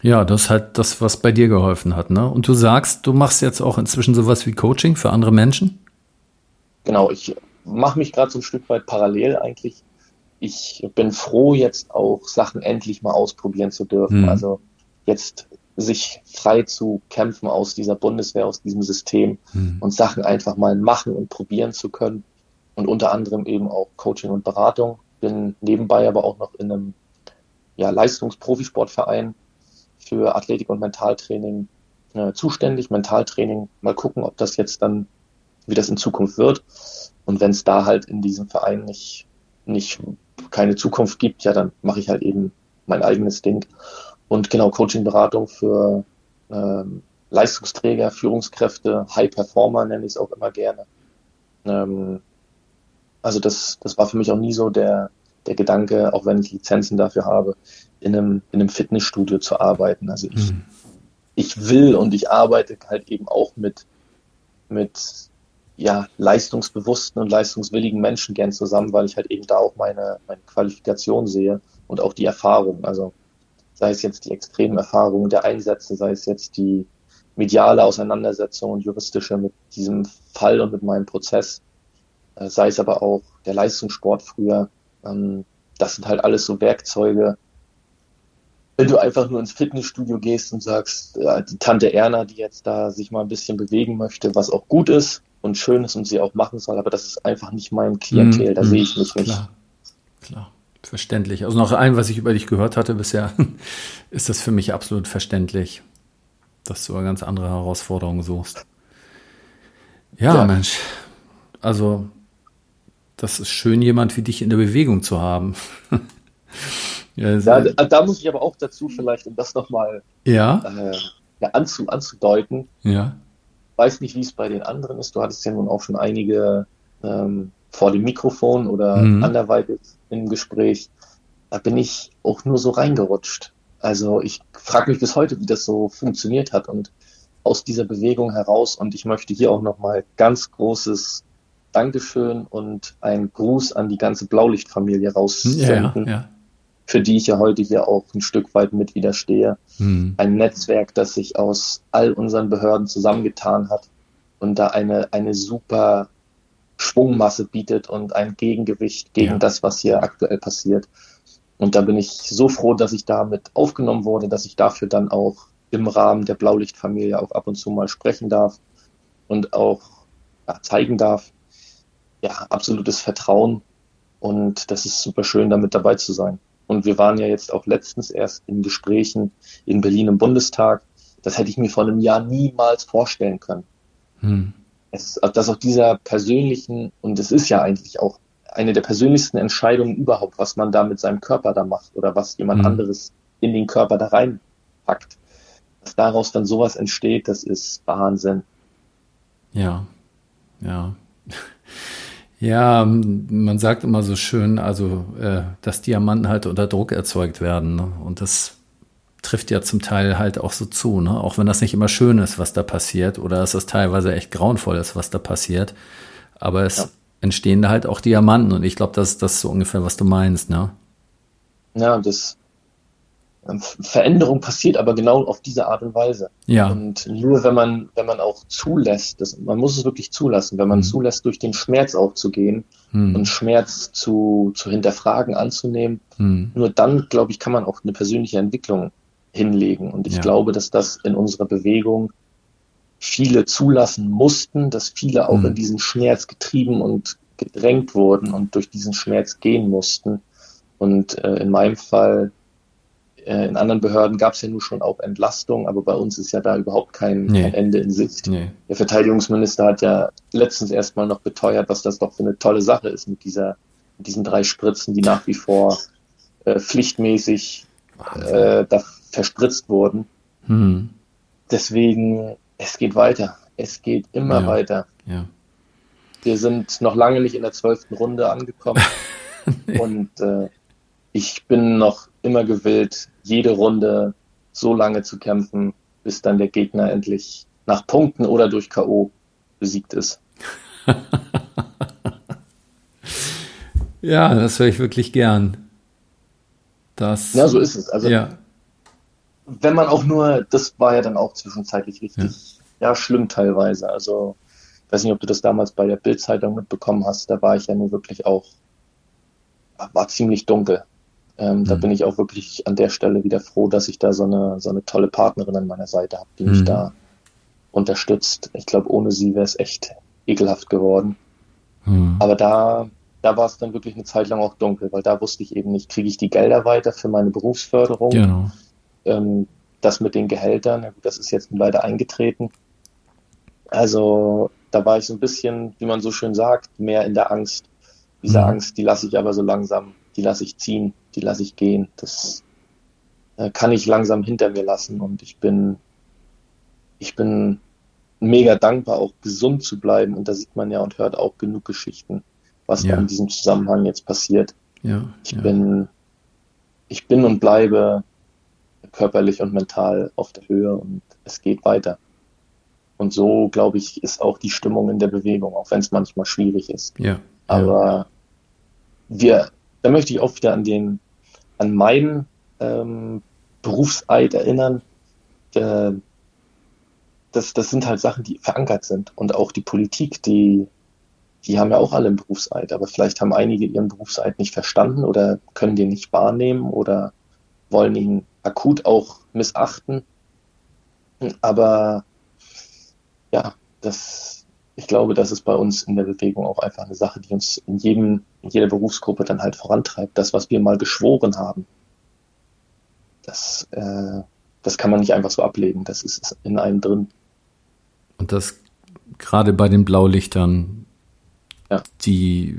Ja, das ist halt das, was bei dir geholfen hat. Ne? Und du sagst, du machst jetzt auch inzwischen sowas wie Coaching für andere Menschen? Genau, ich mache mich gerade so ein Stück weit parallel eigentlich. Ich bin froh, jetzt auch Sachen endlich mal ausprobieren zu dürfen. Mhm. Also jetzt sich frei zu kämpfen aus dieser Bundeswehr, aus diesem System mhm. und Sachen einfach mal machen und probieren zu können. Und unter anderem eben auch Coaching und Beratung bin nebenbei aber auch noch in einem ja, Leistungsprofisportverein für Athletik und Mentaltraining äh, zuständig. Mentaltraining, mal gucken, ob das jetzt dann, wie das in Zukunft wird. Und wenn es da halt in diesem Verein nicht, nicht keine Zukunft gibt, ja, dann mache ich halt eben mein eigenes Ding. Und genau, Coaching-Beratung für ähm, Leistungsträger, Führungskräfte, High Performer nenne ich es auch immer gerne. Ähm, also das, das war für mich auch nie so der, der Gedanke, auch wenn ich Lizenzen dafür habe, in einem, in einem Fitnessstudio zu arbeiten. Also ich, mhm. ich will und ich arbeite halt eben auch mit, mit ja, leistungsbewussten und leistungswilligen Menschen gern zusammen, weil ich halt eben da auch meine, meine Qualifikation sehe und auch die Erfahrung. Also sei es jetzt die extremen Erfahrungen der Einsätze, sei es jetzt die mediale Auseinandersetzung und juristische mit diesem Fall und mit meinem Prozess. Äh, sei es aber auch der Leistungssport früher. Ähm, das sind halt alles so Werkzeuge. Wenn du einfach nur ins Fitnessstudio gehst und sagst, die Tante Erna, die jetzt da sich mal ein bisschen bewegen möchte, was auch gut ist und schön ist und sie auch machen soll, aber das ist einfach nicht mein Klientel, mm, da sehe ich mich nicht. Klar, klar, verständlich. Also noch ein, was ich über dich gehört hatte bisher, ist das für mich absolut verständlich, dass du eine ganz andere Herausforderungen suchst. Ja, ja. Mensch, also das ist schön, jemand wie dich in der Bewegung zu haben. ja, ja, da muss ich aber auch dazu vielleicht, um das nochmal ja? Äh, ja, anzu, anzudeuten. Ja. Weiß nicht, wie es bei den anderen ist. Du hattest ja nun auch schon einige ähm, vor dem Mikrofon oder mhm. anderweitig im Gespräch. Da bin ich auch nur so reingerutscht. Also ich frage mich bis heute, wie das so funktioniert hat und aus dieser Bewegung heraus. Und ich möchte hier auch nochmal ganz großes Dankeschön und ein Gruß an die ganze Blaulichtfamilie raussenden, ja, ja. Für die ich ja heute hier auch ein Stück weit mit widerstehe. Mhm. Ein Netzwerk, das sich aus all unseren Behörden zusammengetan hat und da eine, eine super Schwungmasse bietet und ein Gegengewicht gegen ja. das, was hier aktuell passiert. Und da bin ich so froh, dass ich damit aufgenommen wurde, dass ich dafür dann auch im Rahmen der Blaulichtfamilie auch ab und zu mal sprechen darf und auch ja, zeigen darf, ja, absolutes Vertrauen und das ist super schön, damit dabei zu sein. Und wir waren ja jetzt auch letztens erst in Gesprächen in Berlin im Bundestag. Das hätte ich mir vor einem Jahr niemals vorstellen können. Hm. Es, dass auch dieser persönlichen, und es ist ja eigentlich auch eine der persönlichsten Entscheidungen überhaupt, was man da mit seinem Körper da macht oder was jemand hm. anderes in den Körper da reinpackt. Dass daraus dann sowas entsteht, das ist Wahnsinn. Ja, ja. Ja, man sagt immer so schön, also äh, dass Diamanten halt unter Druck erzeugt werden. Ne? Und das trifft ja zum Teil halt auch so zu, ne? Auch wenn das nicht immer schön ist, was da passiert, oder dass es teilweise echt grauenvoll ist, was da passiert. Aber es ja. entstehen da halt auch Diamanten und ich glaube, das ist das so ungefähr, was du meinst, ne? Ja, das Veränderung passiert aber genau auf diese Art und Weise. Ja. Und nur wenn man, wenn man auch zulässt, das, man muss es wirklich zulassen, wenn man mhm. zulässt, durch den Schmerz auch zu gehen mhm. und Schmerz zu, zu hinterfragen, anzunehmen, mhm. nur dann, glaube ich, kann man auch eine persönliche Entwicklung hinlegen. Und ich ja. glaube, dass das in unserer Bewegung viele zulassen mussten, dass viele auch mhm. in diesen Schmerz getrieben und gedrängt wurden und durch diesen Schmerz gehen mussten. Und äh, in meinem Fall in anderen Behörden gab es ja nun schon auch Entlastung, aber bei uns ist ja da überhaupt kein, nee. kein Ende in Sicht. Nee. Der Verteidigungsminister hat ja letztens erstmal noch beteuert, was das doch für eine tolle Sache ist mit dieser, mit diesen drei Spritzen, die nach wie vor äh, pflichtmäßig äh, da verspritzt wurden. Hm. Deswegen, es geht weiter. Es geht immer ja. weiter. Ja. Wir sind noch lange nicht in der zwölften Runde angekommen. nee. Und äh, ich bin noch immer gewillt, jede Runde so lange zu kämpfen, bis dann der Gegner endlich nach Punkten oder durch K.O. besiegt ist. ja, das höre ich wirklich gern. Das, ja, so ist es. Also, ja. wenn man auch nur, das war ja dann auch zwischenzeitlich richtig, ja, ja schlimm teilweise. Also, ich weiß nicht, ob du das damals bei der Bildzeitung mitbekommen hast, da war ich ja nur wirklich auch, war ziemlich dunkel. Ähm, mhm. Da bin ich auch wirklich an der Stelle wieder froh, dass ich da so eine, so eine tolle Partnerin an meiner Seite habe, die mhm. mich da unterstützt. Ich glaube, ohne sie wäre es echt ekelhaft geworden. Mhm. Aber da, da war es dann wirklich eine Zeit lang auch dunkel, weil da wusste ich eben nicht, kriege ich die Gelder weiter für meine Berufsförderung? Genau. Ähm, das mit den Gehältern, das ist jetzt leider eingetreten. Also da war ich so ein bisschen, wie man so schön sagt, mehr in der Angst. Diese mhm. Angst, die lasse ich aber so langsam, die lasse ich ziehen die lasse ich gehen. Das äh, kann ich langsam hinter mir lassen und ich bin, ich bin mega dankbar, auch gesund zu bleiben. Und da sieht man ja und hört auch genug Geschichten, was ja. in diesem Zusammenhang jetzt passiert. Ja, ich ja. bin, ich bin und bleibe körperlich und mental auf der Höhe und es geht weiter. Und so, glaube ich, ist auch die Stimmung in der Bewegung, auch wenn es manchmal schwierig ist. Ja. Aber wir da möchte ich auch wieder an den, an meinen ähm, Berufseid erinnern. Äh, das, das sind halt Sachen, die verankert sind. Und auch die Politik, die, die haben ja auch alle einen Berufseid, aber vielleicht haben einige ihren Berufseid nicht verstanden oder können den nicht wahrnehmen oder wollen ihn akut auch missachten. Aber ja, das, ich glaube, das ist bei uns in der Bewegung auch einfach eine Sache, die uns in jedem, in jeder Berufsgruppe dann halt vorantreibt. Das, was wir mal geschworen haben, das, äh, das kann man nicht einfach so ablegen. Das ist in einem drin. Und das gerade bei den Blaulichtern, ja. die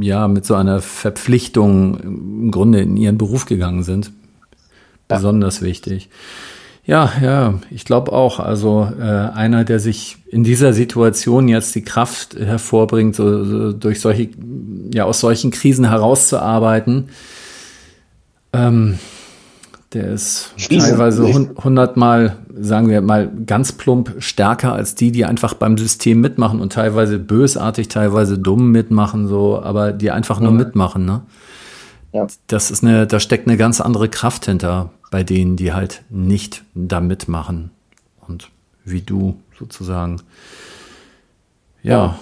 ja mit so einer Verpflichtung im Grunde in ihren Beruf gegangen sind, ja. besonders wichtig. Ja, ja, ich glaube auch. Also äh, einer, der sich in dieser Situation jetzt die Kraft hervorbringt, so, so durch solche, ja, aus solchen Krisen herauszuarbeiten, ähm, der ist Krisen. teilweise hundertmal, sagen wir mal, ganz plump stärker als die, die einfach beim System mitmachen und teilweise bösartig, teilweise dumm mitmachen, so, aber die einfach nur ja. mitmachen, ne? Ja. Das ist eine, da steckt eine ganz andere Kraft hinter bei denen, die halt nicht da mitmachen. Und wie du sozusagen, ja, ja.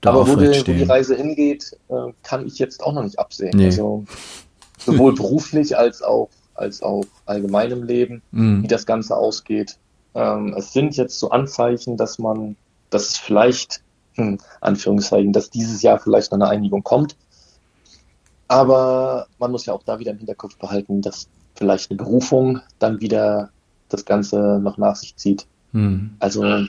da Aber wo die, wo die, Reise hingeht, äh, kann ich jetzt auch noch nicht absehen. Nee. Also sowohl beruflich als auch, als auch allgemein im Leben, mhm. wie das Ganze ausgeht. Ähm, es sind jetzt so Anzeichen, dass man, dass es vielleicht, hm, Anführungszeichen, dass dieses Jahr vielleicht noch eine Einigung kommt. Aber man muss ja auch da wieder im Hinterkopf behalten, dass vielleicht eine Berufung dann wieder das Ganze noch nach sich zieht. Hm. Also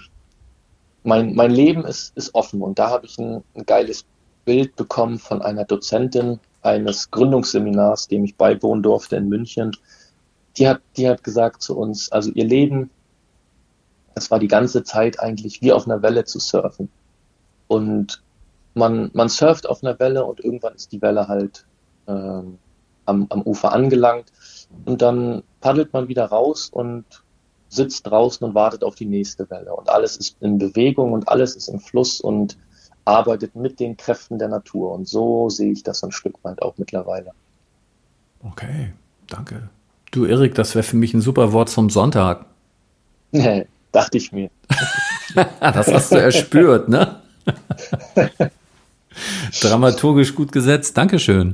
mein, mein Leben ist, ist offen und da habe ich ein, ein geiles Bild bekommen von einer Dozentin eines Gründungsseminars, dem ich beiwohnen durfte in München. Die hat, die hat gesagt zu uns, also ihr Leben, das war die ganze Zeit eigentlich wie auf einer Welle zu surfen. Und man, man surft auf einer Welle und irgendwann ist die Welle halt ähm, am, am Ufer angelangt und dann paddelt man wieder raus und sitzt draußen und wartet auf die nächste Welle. Und alles ist in Bewegung und alles ist im Fluss und arbeitet mit den Kräften der Natur. Und so sehe ich das ein Stück weit auch mittlerweile. Okay, danke. Du, Erik, das wäre für mich ein super Wort zum Sonntag. Nee, dachte ich mir. das hast du erspürt, ne? Dramaturgisch gut gesetzt. Dankeschön.